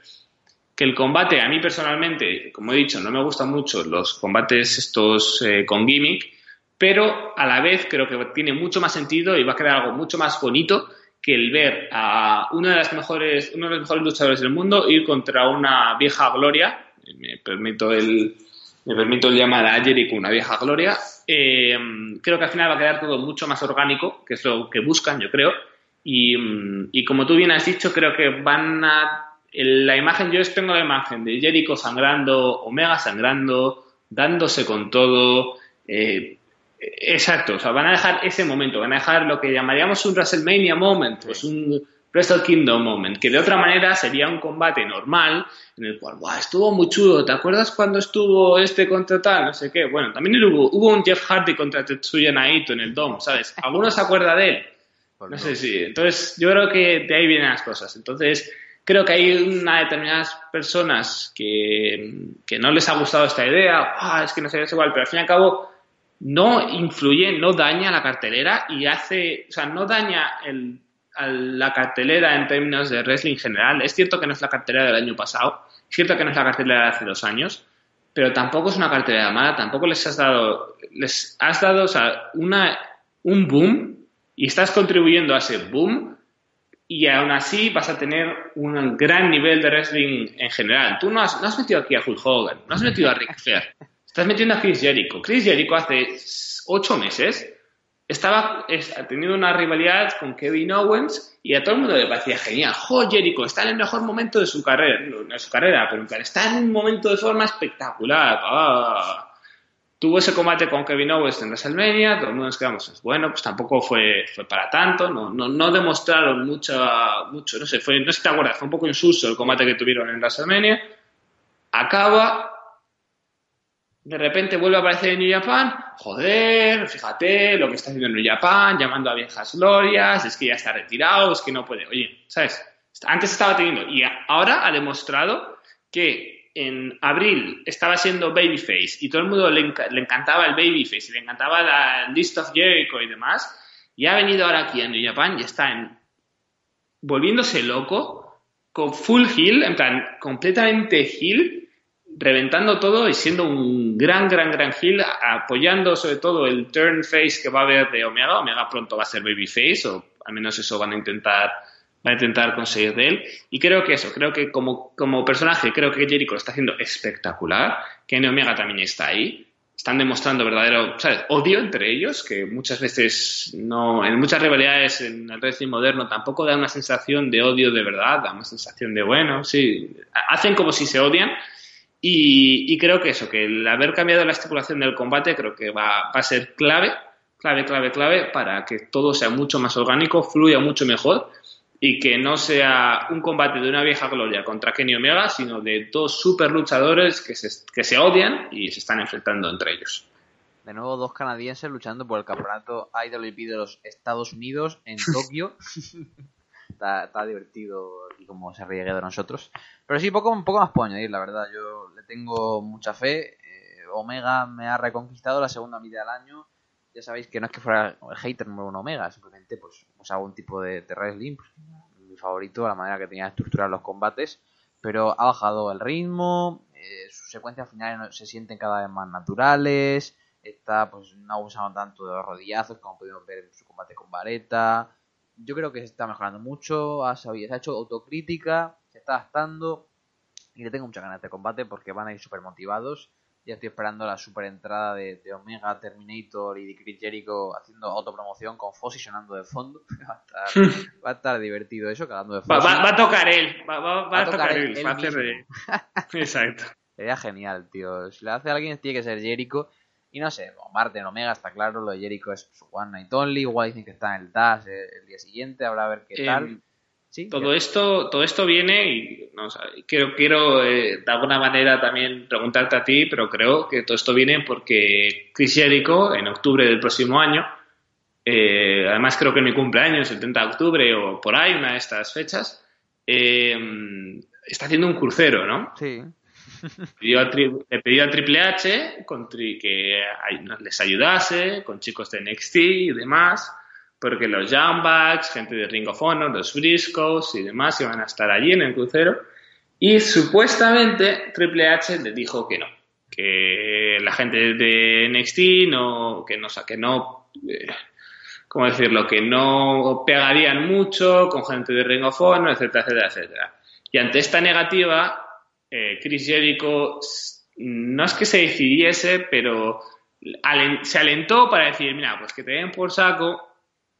que el combate, a mí personalmente, como he dicho, no me gustan mucho los combates estos eh, con gimmick, pero a la vez creo que tiene mucho más sentido y va a crear algo mucho más bonito que el ver a una de las mejores, uno de los mejores luchadores del mundo ir contra una vieja gloria, me permito el, me permito llamar a Jericho una vieja gloria. Eh, creo que al final va a quedar todo mucho más orgánico, que es lo que buscan, yo creo. Y, y como tú bien has dicho, creo que van a. La imagen, yo tengo la imagen de Jericho sangrando, Omega sangrando, dándose con todo. Eh, exacto, o sea, van a dejar ese momento, van a dejar lo que llamaríamos un WrestleMania moment, pues un Wrestle Kingdom Moment, que de otra manera sería un combate normal en el cual, ¡buah! Estuvo muy chulo, ¿te acuerdas cuando estuvo este contra tal? No sé qué. Bueno, también hubo, hubo un Jeff Hardy contra Tetsuya Naito en el Dome, ¿sabes? ¿Alguno se acuerda de él? No sé si. Entonces, yo creo que de ahí vienen las cosas. Entonces, creo que hay una determinadas personas que, que no les ha gustado esta idea, ¡ah! Es que no sé, es igual, pero al fin y al cabo no influye, no daña la cartelera y hace, o sea, no daña el a la cartelera en términos de wrestling general. Es cierto que no es la cartelera del año pasado, es cierto que no es la cartelera de hace dos años, pero tampoco es una cartelera mala, tampoco les has dado, les has dado una, un boom y estás contribuyendo a ese boom y aún así vas a tener un gran nivel de wrestling en general. Tú no has, no has metido aquí a Hulk Hogan, no has metido a Rick Flair, estás metiendo a Chris Jericho. Chris Jericho hace ocho meses estaba teniendo una rivalidad con Kevin Owens y a todo el mundo le parecía genial. ¡Jo, Jericho! Está en el mejor momento de su carrera, de su carrera, pero está en un momento de forma espectacular. Ah. Tuvo ese combate con Kevin Owens en WrestleMania, todo el mundo nos quedamos, bueno, pues tampoco fue, para tanto, no, demostraron mucho, mucho, no sé, fue, no sé si te acuerdas, fue un poco insulso el combate que tuvieron en WrestleMania. Acaba de repente vuelve a aparecer en New Japan, joder, fíjate lo que está haciendo en New Japan, llamando a viejas glorias, es que ya está retirado, es que no puede. Oye, ¿sabes? Antes estaba teniendo y ahora ha demostrado que en abril estaba siendo babyface y todo el mundo le, encantaba el babyface y le encantaba la list of Jericho y demás, y ha venido ahora aquí a New Japan y está volviéndose loco, con full heel, en plan, completamente heel, reventando todo y siendo un gran, gran, gran heel, apoyando sobre todo el turn face que va a haber de Omega. Omega pronto va a ser babyface, o al menos eso van a intentar, van a intentar conseguir de él. Y creo que eso, creo que como, como personaje, creo que Jericho lo está haciendo espectacular, que Omega también está ahí. Están demostrando verdadero ¿sabes? odio entre ellos, que muchas veces no, en muchas rivalidades en el wrestling moderno tampoco da una sensación de odio de verdad, da una sensación de bueno, sí, hacen como si se odian, y, creo que eso, que el haber cambiado la estipulación del combate creo que va, a ser clave, clave, clave, clave para que todo sea mucho más orgánico, fluya mucho mejor y que no sea un combate de una vieja gloria contra Kenny Omega, sino de dos super luchadores que se, que se odian y se están enfrentando entre ellos. De nuevo, dos canadienses luchando por el campeonato IWP de los Estados Unidos en Tokio. está, divertido y como se ríe de nosotros. Pero sí, poco, poco más puedo añadir, la verdad. Yo le tengo mucha fe. Eh, Omega me ha reconquistado la segunda mitad del año. Ya sabéis que no es que fuera el hater número uno Omega, simplemente pues, hago un tipo de, de wrestling, pues, mi favorito, la manera que tenía de estructurar los combates. Pero ha bajado el ritmo, eh, sus secuencias finales se sienten cada vez más naturales. Está, pues, no usando tanto de los rodillazos como pudimos ver en su combate con Vareta yo creo que se está mejorando mucho, ha, sabido, se ha hecho autocrítica, se está adaptando y le tengo muchas ganas de combate porque van a ir súper motivados. Ya estoy esperando la super entrada de, Omega, Terminator y de Chris Jericho haciendo autopromoción con Fossi sonando de fondo. va, a estar, divertido eso, cagando de fondo. Va, a tocar él, va, a, tocar, él. va a hacer Exacto. Sería genial, tío. Si le hace a alguien, tiene que ser Jericho. Y no sé, Marte en Omega está claro, lo de Jericho es su One Night Only, igual dicen que está en el DAS el, día siguiente, habrá a ver qué tal. Em, ¿Sí? Todo esto, todo esto viene y no, quiero, quiero eh, de alguna manera también preguntarte a ti, pero creo que todo esto viene porque Chris Jericho en octubre del próximo año, eh, además creo que en mi cumpleaños, el 30 de octubre o por ahí, una de estas fechas, eh, está haciendo un crucero, ¿no? Sí le pidió a Triple H que les ayudase con chicos de NXT y demás, porque los Jambacks, gente de Ring of Honor, los Briscoes y demás iban a estar allí en el crucero. Y supuestamente Triple H le dijo que no, que la gente de NXT no, que no, que no, eh, ¿cómo decirlo? Que no pegarían mucho con gente de Ring of Honor, etcétera, etcétera, etcétera. Y ante esta negativa, eh, Chris Jericho no es que se decidiese, pero se alentó para decir, mira, pues que te den por saco,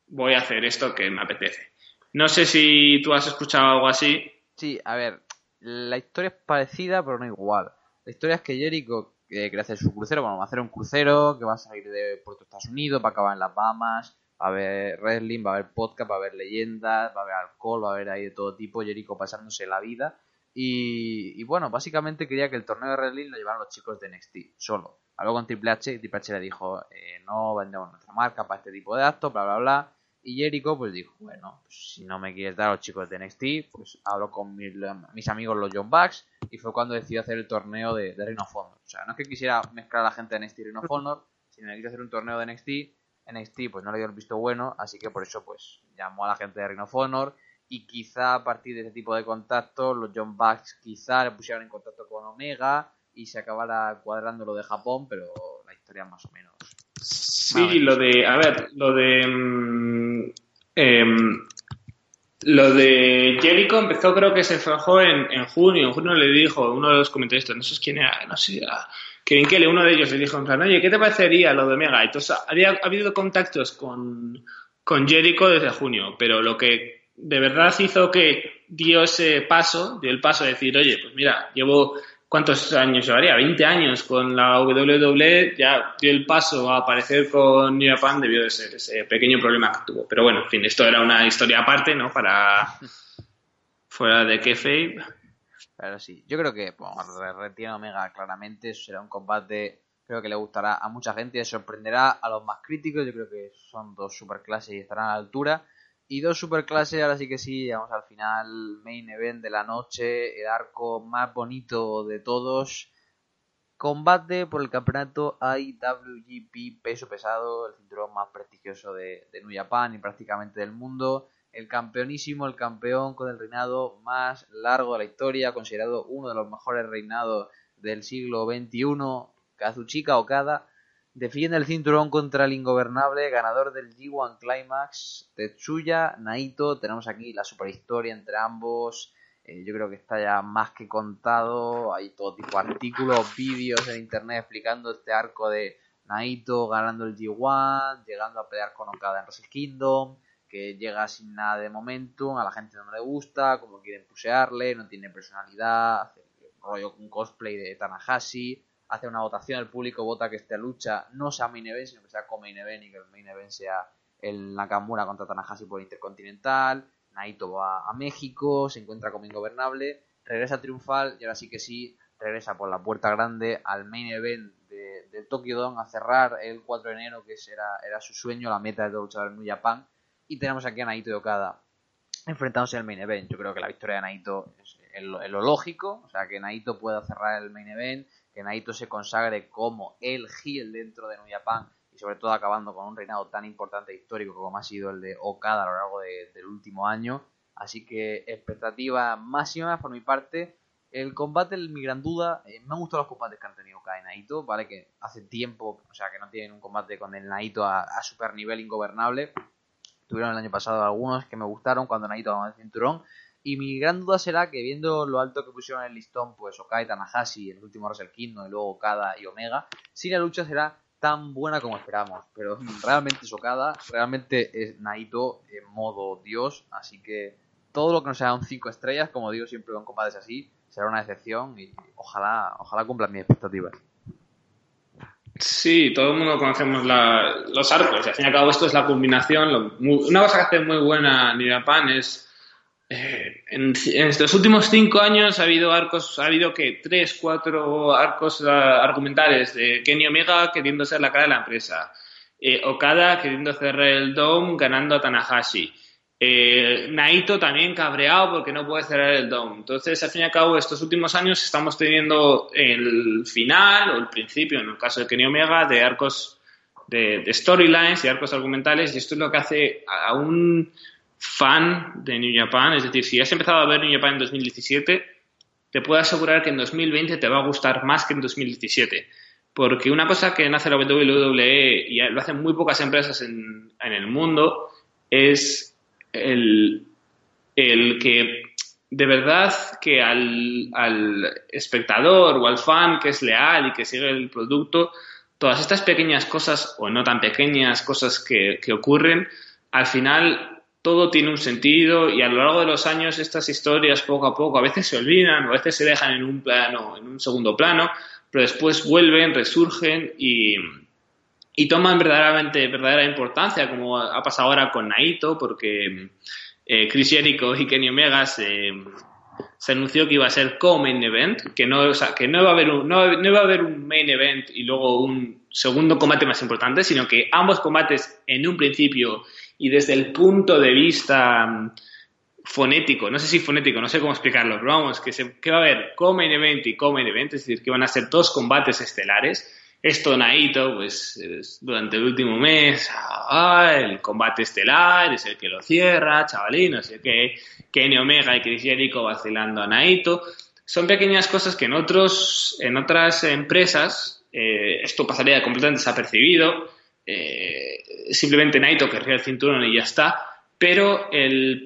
voy a hacer esto que me apetece. No sé si tú has escuchado algo así. Sí, a ver, la historia es parecida, pero no igual. La historia es que Jericho eh, quiere hacer su crucero, bueno, va a hacer un crucero que va a salir de Puerto Estados Unidos, va a acabar en las Bahamas, va a haber wrestling, va a haber podcast, va a haber leyendas, va a haber alcohol, va a haber ahí de todo tipo, Jericho pasándose la vida y, bueno, básicamente quería que el torneo de wrestling lo llevaran los chicos de NXT, solo. Habló con Triple H y Triple H le dijo, eh, no vendemos nuestra marca para este tipo de actos, bla, bla, bla. Y Jericho pues dijo, bueno, pues, si no me quieres dar a los chicos de NXT, pues hablo con mis, amigos los John Bucks y fue cuando decidió hacer el torneo de, de of Honor. O sea, no es que quisiera mezclar a la gente de NXT y Reino Honor, sino que quería hacer un torneo de NXT. NXT pues no le dio el visto bueno, así que por eso pues llamó a la gente de Reino Honor y quizá a partir de ese tipo de contactos los John Bucks quizá le pusieran en contacto con Omega y se acabara cuadrando lo de Japón, pero la historia más o menos. Sí, lo de, a ver, lo de mm, em, lo de Jericho empezó creo que se fajó en, en, junio. En junio le dijo uno de los comentaristas, no sé quién era, no sé, era Kevin Kelly, uno de ellos le dijo en plan, oye, ¿qué te parecería lo de Omega? Entonces había habido contactos con, con Jericho desde junio, pero lo que de verdad hizo que dio ese paso, dio el paso de decir, oye, pues mira, llevo cuántos años llevaría, 20 años con la WWE, ya dio el paso a aparecer con New Japan debió de ser ese pequeño problema que tuvo. Pero bueno, en fin, esto era una historia aparte, ¿no? Para fuera de kayfabe. Pero sí, yo creo que bueno, retiene Omega claramente, será un combate Creo que le gustará a mucha gente sorprenderá a los más críticos. Yo creo que son dos superclases y estarán a la altura. Y dos superclases, ahora sí que sí, llegamos al final, main event de la noche, el arco más bonito de todos. Combate por el campeonato IWGP peso pesado, el cinturón más prestigioso de, de New Japan y prácticamente del mundo. El campeonísimo, el campeón con el reinado más largo de la historia, considerado uno de los mejores reinados del siglo XXI, Kazuchika Okada Defiende el cinturón contra el ingobernable, ganador del G1 Climax, Tetsuya Naito. Tenemos aquí la superhistoria entre ambos. Eh, yo creo que está ya más que contado. Hay todo tipo de artículos, vídeos en internet explicando este arco de Naito ganando el G1, llegando a pelear con Okada en Wrestle Kingdom, que llega sin nada de momentum, a la gente no le gusta, como quieren pusearle, no tiene personalidad, rollo un cosplay de Tanahashi hace una votación, el público vota que esta lucha no sea main event, sino que sea co-main event y que el main event sea el Nakamura contra Tanahashi por Intercontinental, Naito va a México, se encuentra como ingobernable, regresa triunfal y ahora sí que sí, regresa por la puerta grande al main event de, de Tokyo Dome a cerrar el 4 de enero, que era, era su sueño, la meta de todo luchador en New Japan. Y tenemos aquí a Naito y Okada enfrentándose al main event. Yo creo que la victoria de Naito es lo, lo lógico, o sea, que Naito pueda cerrar el main event que Naito se consagre como el heel dentro de New Japan y sobre todo acabando con un reinado tan importante e histórico como ha sido el de Okada a lo largo del último año. Así que expectativa máxima por mi parte. El combate, mi gran duda, eh, me han gustado los combates que han tenido Okada y Naito, ¿vale? Que hace tiempo, o sea, que no tienen un combate con el Naito a, super nivel ingobernable. Tuvieron el año pasado algunos que me gustaron cuando Naito ganó el cinturón. Y mi gran duda será que viendo lo alto que pusieron el listón, pues Okada y Tanahashi, el último Wrestle Kingdom, y luego Okada y Omega, si la lucha será tan buena como esperamos. Pero realmente es Okada, realmente es Naito en modo Dios, así que todo lo que no sea un 5 estrellas, como digo siempre con combates así, será una excepción y ojalá, ojalá cumplan mis expectativas. Sí, todo el mundo conocemos los arcos y al fin y al cabo esto es la combinación. una cosa que hace muy buena New Japan es eh, en, estos últimos cinco años ha habido arcos, ha habido que tres, cuatro arcos ah, argumentales de Kenny Omega queriendo ser la cara de la empresa, eh, Okada queriendo cerrar el Dome ganando a Tanahashi, eh, Naito también cabreado porque no puede cerrar el Dome. Entonces, al fin y al cabo, estos últimos años estamos teniendo el final o el principio, en el caso de Kenny Omega, de arcos de, de storylines y arcos argumentales y esto es lo que hace a un fan de New Japan, es decir, si has empezado a ver New Japan en 2017, te puedo asegurar que en 2020 te va a gustar más que en 2017. Porque una cosa que nace la WWE y lo hacen muy pocas empresas en, el mundo es el, que de verdad que al, espectador o al fan que es leal y que sigue el producto, todas estas pequeñas cosas o no tan pequeñas cosas que, que ocurren, al final todo tiene un sentido y a lo largo de los años estas historias poco a poco a veces se olvidan, a veces se dejan en un plano, en un segundo plano, pero después vuelven, resurgen y, toman verdaderamente verdadera importancia, como ha pasado ahora con Naito, porque eh, Chris Jericho y Kenny Omega se, anunció que iba a ser co-main event, que no, que no iba a haber no, no iba a haber un main event y luego un segundo combate más importante, sino que ambos combates en un principio y desde el punto de vista mm, fonético, no sé si fonético, no sé cómo explicarlo, pero vamos, que, se, va a haber co-main event y co-main event, es decir, que van a ser dos combates estelares. Esto Naito, pues durante el último mes, ah, el combate estelar es el que lo cierra, chavalín, no sé qué, Kenny Omega y Chris vacilando a Naito. Son pequeñas cosas que en, otros, en otras empresas eh, esto pasaría completamente desapercibido eh, simplemente Naito querría el cinturón y ya está. Pero el,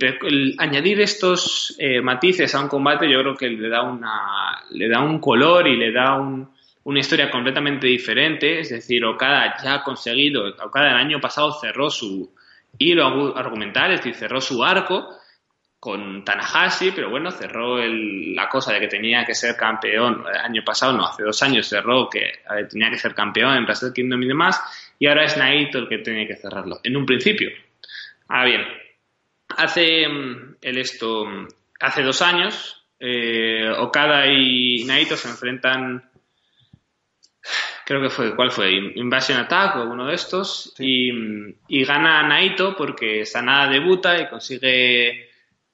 añadir estos eh, matices a un combate yo creo que le da, una, le da un color y le da una historia completamente diferente. Es decir, Okada ya ha conseguido, Okada el año pasado cerró su hilo argumental, es decir, cerró su arco con Tanahashi, pero bueno, cerró la cosa de que tenía que ser campeón. El año pasado, no, hace dos años cerró que tenía que ser campeón en Wrestle Kingdom y demás y ahora es Naito el que tiene que cerrarlo, en un principio. Ahora bien, hace mm, el esto, mm, hace dos años, eh, Okada y Naito se enfrentan creo que fue, ¿cuál fue? Invasion Attack o uno de estos. Y, y, gana Naito porque Sanada debuta y consigue,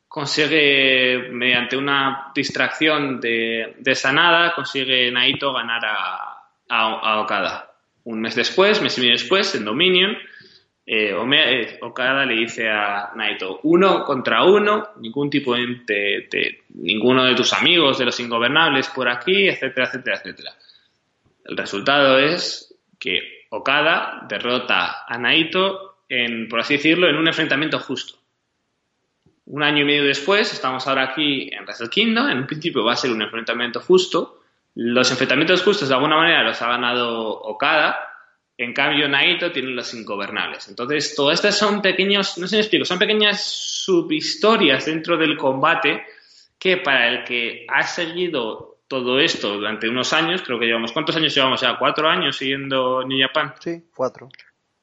consigue mediante una distracción de, de Sanada, consigue Naito ganar a, a, Okada. Un mes después, mes y medio después, en Dominion, eh, eh, Okada le dice a Naito, uno contra uno, ningún tipo de, ninguno de tus amigos, de los ingobernables por aquí, etcétera, etcétera, etcétera. El resultado es que Okada derrota a Naito, en, por así decirlo, en un enfrentamiento justo. Un año y medio después, estamos ahora aquí en Wrestle Kingdom, en un principio va a ser un enfrentamiento justo. Los enfrentamientos justos de alguna manera los ha ganado Okada, en cambio Naito tiene los ingobernables. Entonces, todas estas son pequeños, no sé si me explico, son pequeñas subhistorias dentro del combate que para el que ha seguido todo esto durante unos años, creo que llevamos, ¿cuántos años llevamos ya? ¿Cuatro años siguiendo New Japan? Sí, cuatro.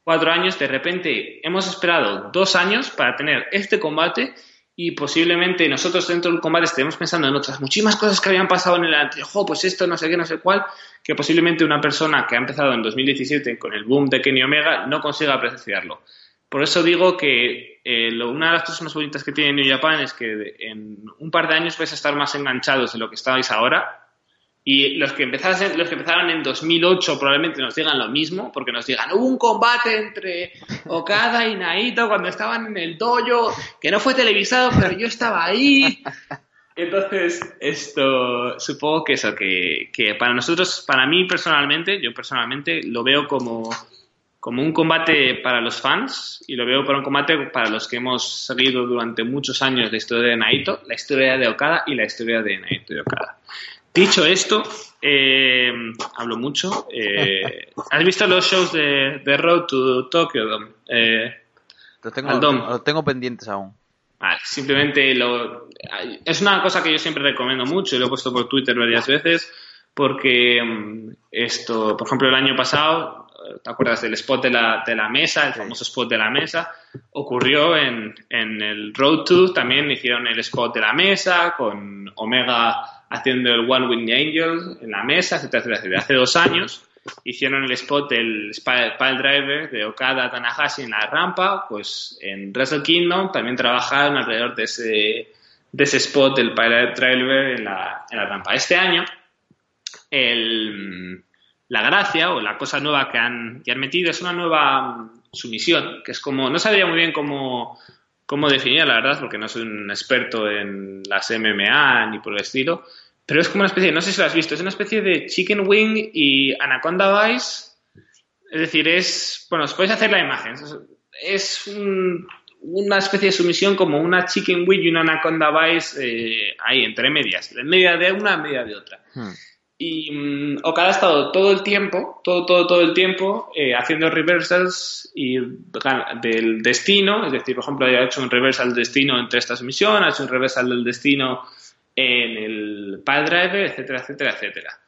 Cuatro años, de repente hemos esperado dos años para tener este combate y posiblemente nosotros dentro del combate estemos pensando en otras muchísimas cosas que habían pasado en el anterior, pues esto, no sé qué, no sé cuál, que posiblemente una persona que ha empezado en 2017 con el boom de Kenny Omega no consiga apreciarlo. Por eso digo que eh, una de las cosas más bonitas que tiene New Japan es que en un par de años vais a estar más enganchados de lo que estabais ahora. Y los que, empezaron, los que empezaron en 2008 probablemente nos digan lo mismo, porque nos digan, hubo un combate entre Okada y Naito cuando estaban en el dojo, que no fue televisado, pero yo estaba ahí. Entonces, esto, supongo que eso, que, que para nosotros, para mí personalmente, yo personalmente lo veo como como un combate para los fans y lo veo para un combate para los que hemos seguido durante muchos años la historia de Naito, la historia de Okada y la historia de Naito y Okada. Dicho esto, eh, hablo mucho. Eh, ¿Has visto los shows de, de Road to Tokyo, Dom? Eh, los, tengo, tengo pendientes aún. simplemente lo, es una cosa que yo siempre recomiendo mucho y lo he puesto por Twitter varias veces porque mm, esto, por ejemplo, el año pasado ¿te acuerdas del spot de la, de la mesa, el famoso spot de la mesa? Ocurrió en, en el Road to, también hicieron el spot de la mesa, con Omega haciendo el One the Angel en la mesa, etcétera, etcétera, Hace dos años hicieron el spot del Pile Driver de Okada Tanahashi en la rampa, pues en Wrestle Kingdom también trabajaron alrededor de ese, de ese spot del Pile Driver en la, en la rampa. Este año, el la gracia o la cosa nueva que han, que han metido es una nueva sumisión, que es como, no sabía muy bien cómo, cómo definir, la verdad, porque no soy un experto en las MMA ni por el estilo, pero es como una especie, no sé si lo has visto, es una especie de chicken wing y anaconda vice, es decir, es, bueno, os podéis hacer la imagen, es una especie de sumisión como una chicken wing y una anaconda vice eh, ahí, entre medias, en media de una, media de otra. Hmm. Y um, Okada ha estado todo el tiempo, todo, todo, todo el tiempo eh, haciendo reversals y del destino, es decir, por ejemplo, ha hecho un reversal del destino entre esta misión, ha hecho un reversal del destino en el Pile Driver, etcétera, etcétera, etcétera.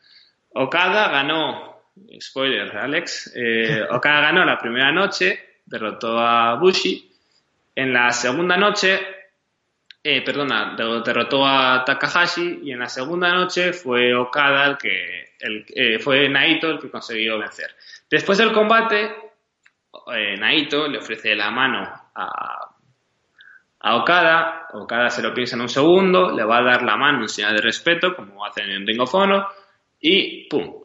Okada ganó, spoiler, Alex, eh, Okada ganó la primera noche, derrotó a Bushi. En la segunda noche eh, perdona, derrotó a Takahashi y en la segunda noche fue Okada el que, eh, fue Naito el que consiguió vencer. Después del combate, eh, Naito le ofrece la mano a, Okada, Okada se lo piensa en un segundo, le va a dar la mano en señal de respeto, como hacen en Ring of y ¡pum!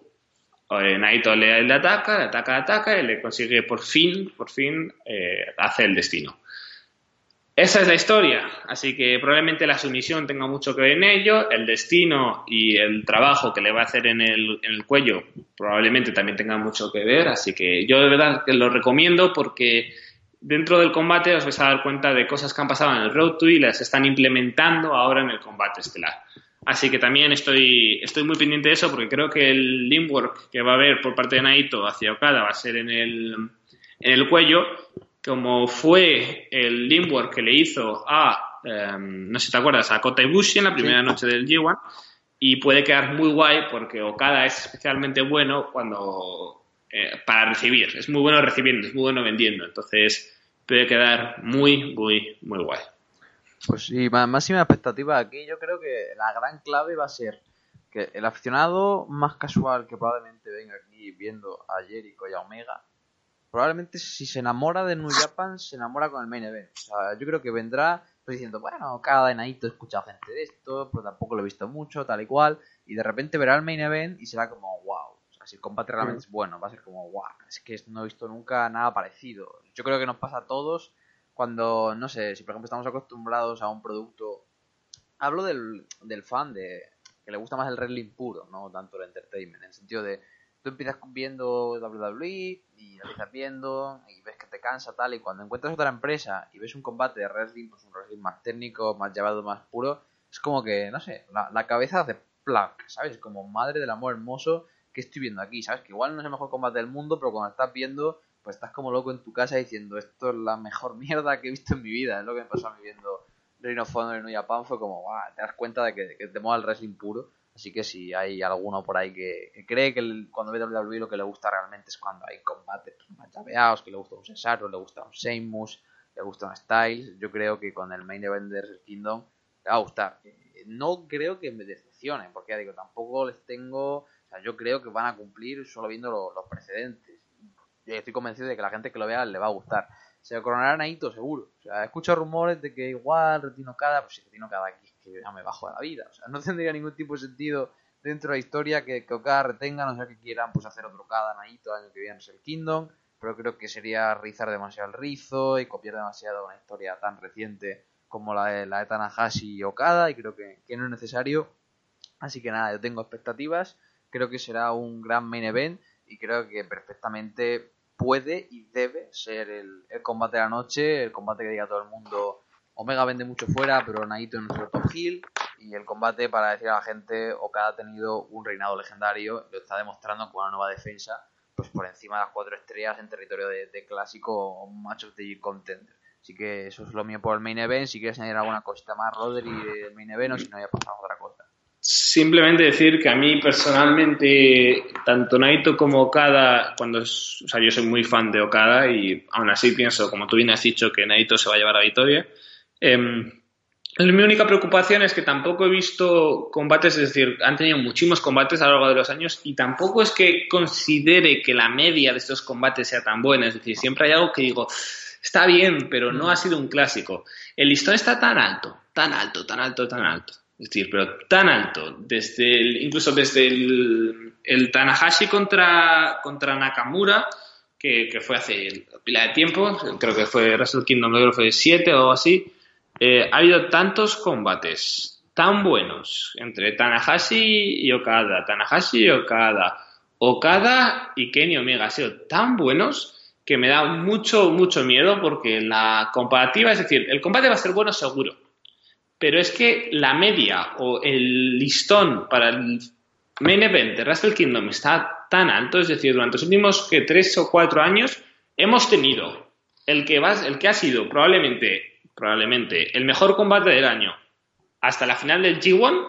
Eh, Naito le, ataca, le ataca, le ataca y le consigue por fin, por fin, eh, hacer el destino. Esa es la historia, así que probablemente la sumisión tenga mucho que ver en ello, el destino y el trabajo que le va a hacer en el, en el cuello probablemente también tenga mucho que ver, así que yo de verdad que lo recomiendo porque dentro del combate os vais a dar cuenta de cosas que han pasado en el Road to y las están implementando ahora en el combate estelar. Así que también estoy, estoy muy pendiente de eso porque creo que el work que va a haber por parte de Naito hacia Okada va a ser en el, en el cuello como fue el Limwork que le hizo a, em, no sé si te acuerdas, a Kota Ibushi en la primera noche del G1 y puede quedar muy guay porque Okada es especialmente bueno cuando eh, para recibir, es muy bueno recibiendo, es muy bueno vendiendo, entonces puede quedar muy, muy, muy guay. Pues sí, máxima expectativa aquí, yo creo que la gran clave va a ser que el aficionado más casual que probablemente venga aquí viendo a Jericho y a Omega, probablemente si se enamora de New Japan, se enamora con el main event. O sea, yo creo que vendrá pues, diciendo, bueno, cada enadito he escuchado gente de esto, pero tampoco lo he visto mucho, tal y cual, y de repente verá el main event y será como, wow. O sea, si el combate realmente es bueno, va a ser como, wow, es que no he visto nunca nada parecido. Yo creo que nos pasa a todos cuando, no sé, si por ejemplo estamos acostumbrados a un producto... Hablo del, del fan de que le gusta más el wrestling puro, no tanto el entertainment, en el sentido de tú empiezas viendo WWE y empiezas viendo y ves que te cansa tal y cuando encuentras otra empresa y ves un combate de wrestling, pues un wrestling más técnico, más llevado, más puro, es como que, no sé, la, cabeza hace plac, ¿sabes? Como madre del amor hermoso que estoy viendo aquí, ¿sabes? Que igual no es el mejor combate del mundo, pero cuando estás viendo, pues estás como loco en tu casa diciendo, esto es la mejor mierda que he visto en mi vida, es lo que me pasó a mí viendo Reino Honor en New Japan, fue como, te das cuenta de que, que te mola el wrestling puro Así que si hay alguno por ahí que, cree que cuando ve WWE lo que le gusta realmente es cuando hay combates más llaveados, que le gusta un Cesaro, le gusta un Sheamus, le gusta un Styles, yo creo que con el main event de Kingdom le va a gustar. No creo que me decepcionen, porque ya digo, tampoco les tengo... O sea, yo creo que van a cumplir solo viendo los precedentes. Y estoy convencido de que la gente que lo vea le va a gustar. Se coronarán ahí seguro. O sea, escucho rumores de que igual Retino Cada, pues si Retino Cada aquí que ya me bajo de la vida. O sea, no tendría ningún tipo de sentido dentro de la historia que, que Okada retenga, no sea que quieran pues hacer otro Naito el año que viene es el Kingdom, pero creo que sería rizar demasiado el rizo y copiar demasiado una historia tan reciente como la de, la de Tanahashi y Okada y creo que, no es necesario. Así que nada, yo tengo expectativas, creo que será un gran main event y creo que perfectamente puede y debe ser el, el combate de la noche, el combate que diga todo el mundo Omega vende mucho fuera, pero Naito en nuestro top heel. Y el combate, para decir a la gente, Okada ha tenido un reinado legendario, lo está demostrando con una nueva defensa, pues por encima de las cuatro estrellas en territorio de, clásico o match of the contender. Así que eso es lo mío por el main event. Si quieres añadir alguna cosita más, Rodri, del main event, o si no, ya pasamos a otra cosa. Simplemente decir que a mí personalmente, tanto Naito como Okada, cuando o sea, yo soy muy fan de Okada y aún así pienso, como tú bien has dicho, que Naito se va a llevar a victoria. Eh, mi única preocupación es que tampoco he visto combates, es decir, han tenido muchísimos combates a lo largo de los años y tampoco es que considere que la media de estos combates sea tan buena. Es decir, siempre hay algo que digo, está bien, pero no ha sido un clásico. El listón está tan alto, tan alto, tan alto, tan alto. Es decir, pero tan alto, desde incluso desde el, Tanahashi contra, contra Nakamura, que, fue hace pila de tiempo, creo que fue Wrestle Kingdom, creo que fue 7 o así, eh, ha habido tantos combates tan buenos entre Tanahashi y Okada, Tanahashi y Okada, Okada y Kenny Omega, han sido tan buenos que me da mucho, mucho miedo porque la comparativa, es decir, el combate va a ser bueno seguro, pero es que la media o el listón para el main event de Wrestle Kingdom está tan alto, es decir, durante los últimos que tres o cuatro años hemos tenido el que, va, el que ha sido probablemente probablemente el mejor combate del año hasta la final del G1,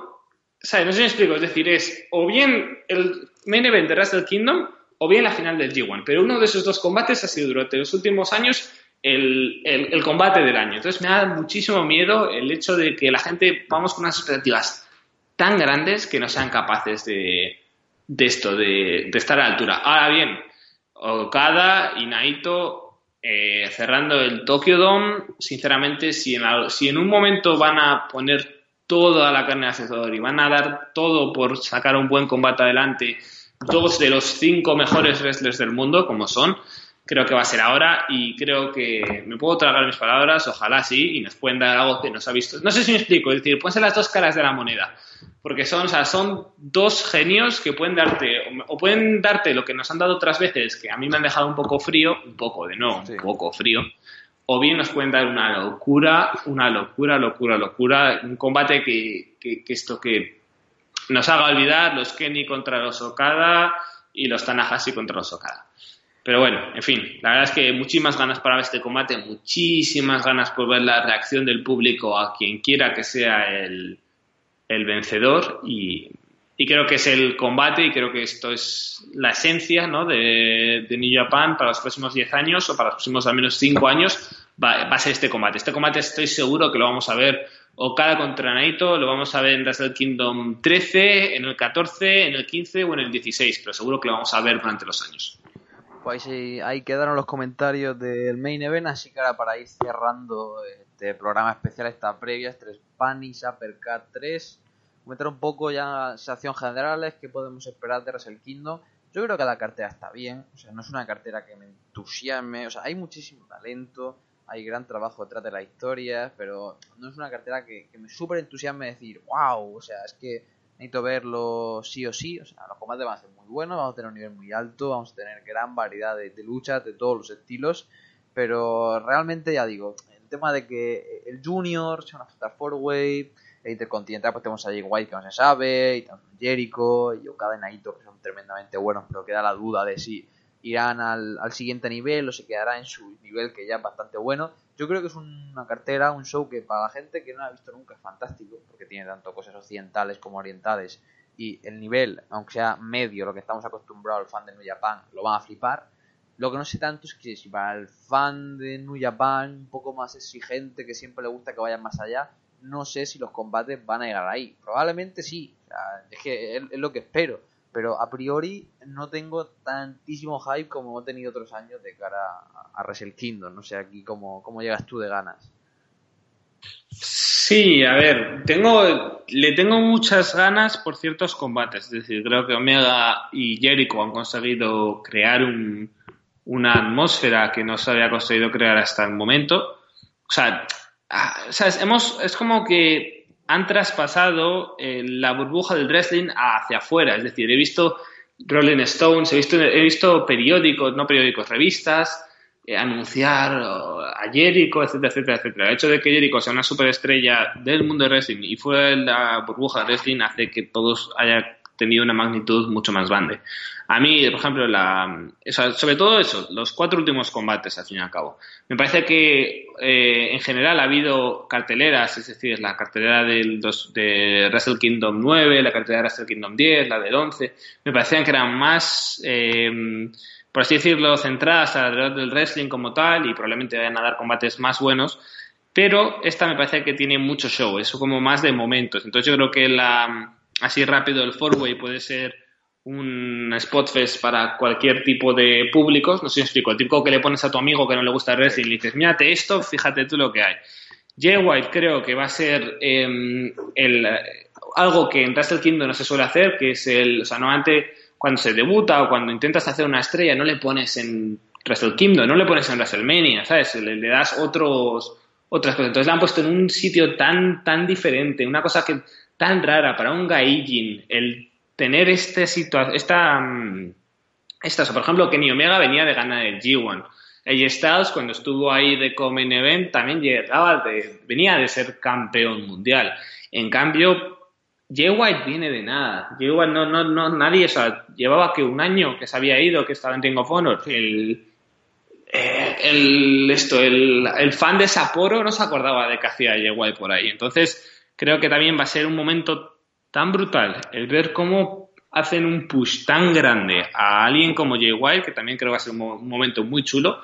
¿sabes? No sé si me explico, es decir, es o bien el main event de Wrestle Kingdom o bien la final del G1, pero uno de esos dos combates ha sido durante los últimos años el, el, combate del año. Entonces me da muchísimo miedo el hecho de que la gente vamos con unas expectativas tan grandes que no sean capaces de, de esto, de, de estar a la altura. Ahora bien, Okada y Naito eh, cerrando el Tokyo Dome, sinceramente, si en, si en un momento van a poner toda la carne de asesador y van a dar todo por sacar un buen combate adelante, dos de los cinco mejores wrestlers del mundo, como son, creo que va a ser ahora y creo que me puedo tragar mis palabras, ojalá sí, y nos pueden dar algo que nos ha visto. No sé si me explico, es decir, pueden ser las dos caras de la moneda porque son, son dos genios que pueden darte, o pueden darte lo que nos han dado otras veces, que a mí me han dejado un poco frío, un poco de no, un poco frío, o bien nos pueden dar una locura, una locura, locura, locura, un combate que, que, esto que nos haga olvidar los Kenny contra los Okada y los Tanahashi contra los Okada. Pero bueno, en fin, la verdad es que muchísimas ganas para ver este combate, muchísimas ganas por ver la reacción del público a quien quiera que sea el, el vencedor y, creo que es el combate y creo que esto es la esencia ¿no? de, New Japan para los próximos 10 años o para los próximos al menos 5 años va, a ser este combate. Este combate estoy seguro que lo vamos a ver Okada contra Naito lo vamos a ver en Wrestle Kingdom 13, en el 14, en el 15 o en el 16, pero seguro que lo vamos a ver durante los años. Pues ahí, quedaron los comentarios del main event, así que ahora para ir cerrando este programa especial, esta previa, este Spanish Uppercut 3, comentar un poco ya sensaciones generales, qué podemos esperar de Wrestle Kingdom. Yo creo que la cartera está bien, o sea, no es una cartera que me entusiasme, o sea, hay muchísimo talento, hay gran trabajo detrás de la historia, pero no es una cartera que, me súper entusiasme decir, wow, o sea, es que necesito verlo sí o sí, o sea, los combates van a ser muy buenos, vamos a tener un nivel muy alto, vamos a tener gran variedad de, luchas de todos los estilos, pero realmente ya digo, el tema de que el Junior sea una Four Way, el Intercontinental pues tenemos a Jay White que no se sabe, y a Jericho y Okada y Naito que son tremendamente buenos, pero queda la duda de si irán al, al, siguiente nivel o se quedará en su nivel que ya es bastante bueno. Yo creo que es una cartera, un show que para la gente que no ha visto nunca es fantástico, porque tiene tanto cosas occidentales como orientales y el nivel, aunque sea medio, lo que estamos acostumbrados al fan de New Japan, lo van a flipar. Lo que no sé tanto es que si para el fan de New Japan, un poco más exigente, que siempre le gusta que vayan más allá, no sé si los combates van a llegar ahí. Probablemente sí, es que es lo que espero pero a priori no tengo tantísimo hype como he tenido otros años de cara a, Wrestle Kingdom. No sé aquí cómo, cómo llegas tú de ganas. Sí, a ver, tengo, le tengo muchas ganas por ciertos combates. Es decir, creo que Omega y Jericho han conseguido crear una atmósfera que no se había conseguido crear hasta el momento. O sea, ah, Hemos, es como que han traspasado eh, la burbuja del wrestling hacia afuera. Es decir, he visto Rolling Stones, he visto, he visto periódicos, no periódicos, revistas, eh, anunciar a Jericho, etcétera, etcétera, etcétera. El hecho de que Jericho sea una superestrella del mundo del wrestling y fuera la burbuja del wrestling hace que todos haya tenido una magnitud mucho más grande. A mí, por ejemplo, sobre todo eso, los cuatro últimos combates, al fin y al cabo. Me parece que eh, en general ha habido carteleras, es decir, la cartelera del dos, de Wrestle Kingdom 9, la cartelera de Wrestle Kingdom 10, la del 11, me parecían que eran más, eh, por así decirlo, centradas alrededor del wrestling como tal y probablemente vayan a dar combates más buenos. Pero esta me parece que tiene mucho show, eso como más de momentos. Entonces yo creo que la, así rápido el Fourway puede ser un spot fest para cualquier tipo de públicos, no sé si explico, el tipo que le pones a tu amigo que no le gusta el wrestling y le dices, mírate esto, fíjate tú lo que hay. Jay White creo que va a ser em, el, algo que en Wrestle Kingdom no se suele hacer, que es el, o sea, normalmente cuando se debuta o cuando intentas hacer una estrella no le pones en Wrestle Kingdom, no le pones en WrestleMania, ¿sabes? Le, le das otros, otras cosas. Entonces la han puesto en un sitio tan, tan diferente, una cosa que tan rara para un gaijin el tener este situación, esta, mm, esta, por ejemplo, Kenny Omega venía de ganar el G1. AJ Styles, cuando estuvo ahí de Common Event, también llegaba de, venía de ser campeón mundial. En cambio, Jay White viene de nada. Jay White no, no, no, nadie, o sea, llevaba que un año que se había ido, que estaba en Ring of Honor. El, eh, el, esto, el, el, fan de Sapporo no se acordaba de que hacía Jay White por ahí. Entonces, creo que también va a ser un momento tan brutal el ver cómo hacen un push tan grande a alguien como Jay White, que también creo que va a ser un, momento muy chulo.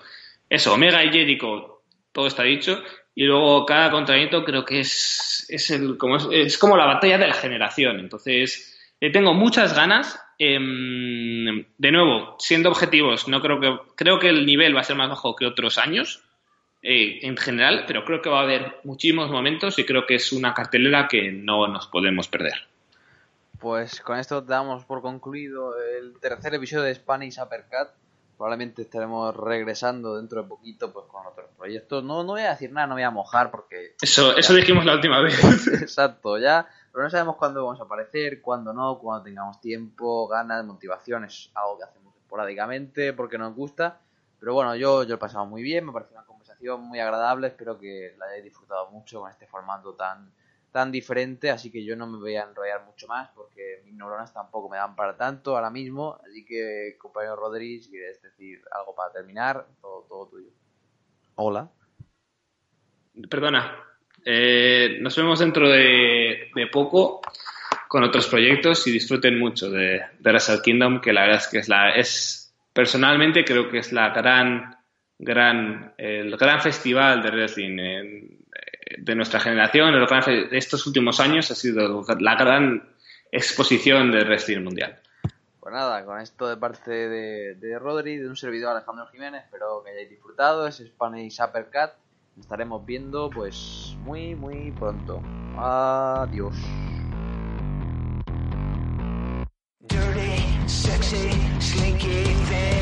Eso, Omega y Jericho, todo está dicho. Y luego cada contrato creo que es, es, el, como, es, como la batalla de la generación. Entonces, tengo muchas ganas. Em, de nuevo, siendo objetivos, no creo que creo que el nivel va a ser más bajo que otros años. Eh, en general, pero creo que va a haber muchísimos momentos y creo que es una cartelera que no nos podemos perder. Pues con esto damos por concluido el tercer episodio de Spanish Uppercut. Probablemente estaremos regresando dentro de poquito pues con otros proyectos. No, no voy a decir nada, no voy a mojar porque... Eso, eso dijimos la última vez. Exacto, ya. Pero no sabemos cuándo vamos a aparecer, cuándo no, cuándo tengamos tiempo, ganas, motivaciones, algo que hacemos esporádicamente porque nos gusta. Pero bueno, yo, yo he pasado muy bien, me parece una muy agradable, espero que la hayáis disfrutado mucho con este formato tan, tan diferente, así que yo no me voy a enrollar mucho más porque mis neuronas tampoco me dan para tanto ahora mismo, así que compañero Rodríguez, ¿quieres decir algo para terminar? Todo, todo tuyo. Hola. Perdona, eh, nos vemos dentro de, poco con otros proyectos y disfruten mucho de, de Wrestle Kingdom, que la verdad es que es la es personalmente creo que es la gran gran, el gran festival de wrestling de nuestra generación, que hace estos últimos años ha sido la gran exposición del wrestling mundial. Pues nada, con esto de parte de, de Rodri, de un servidor Alejandro Jiménez, espero que hayáis disfrutado. Es Spanish Uppercut. Nos estaremos viendo pues muy, muy pronto. Adiós. Dirty, sexy, slinky thing.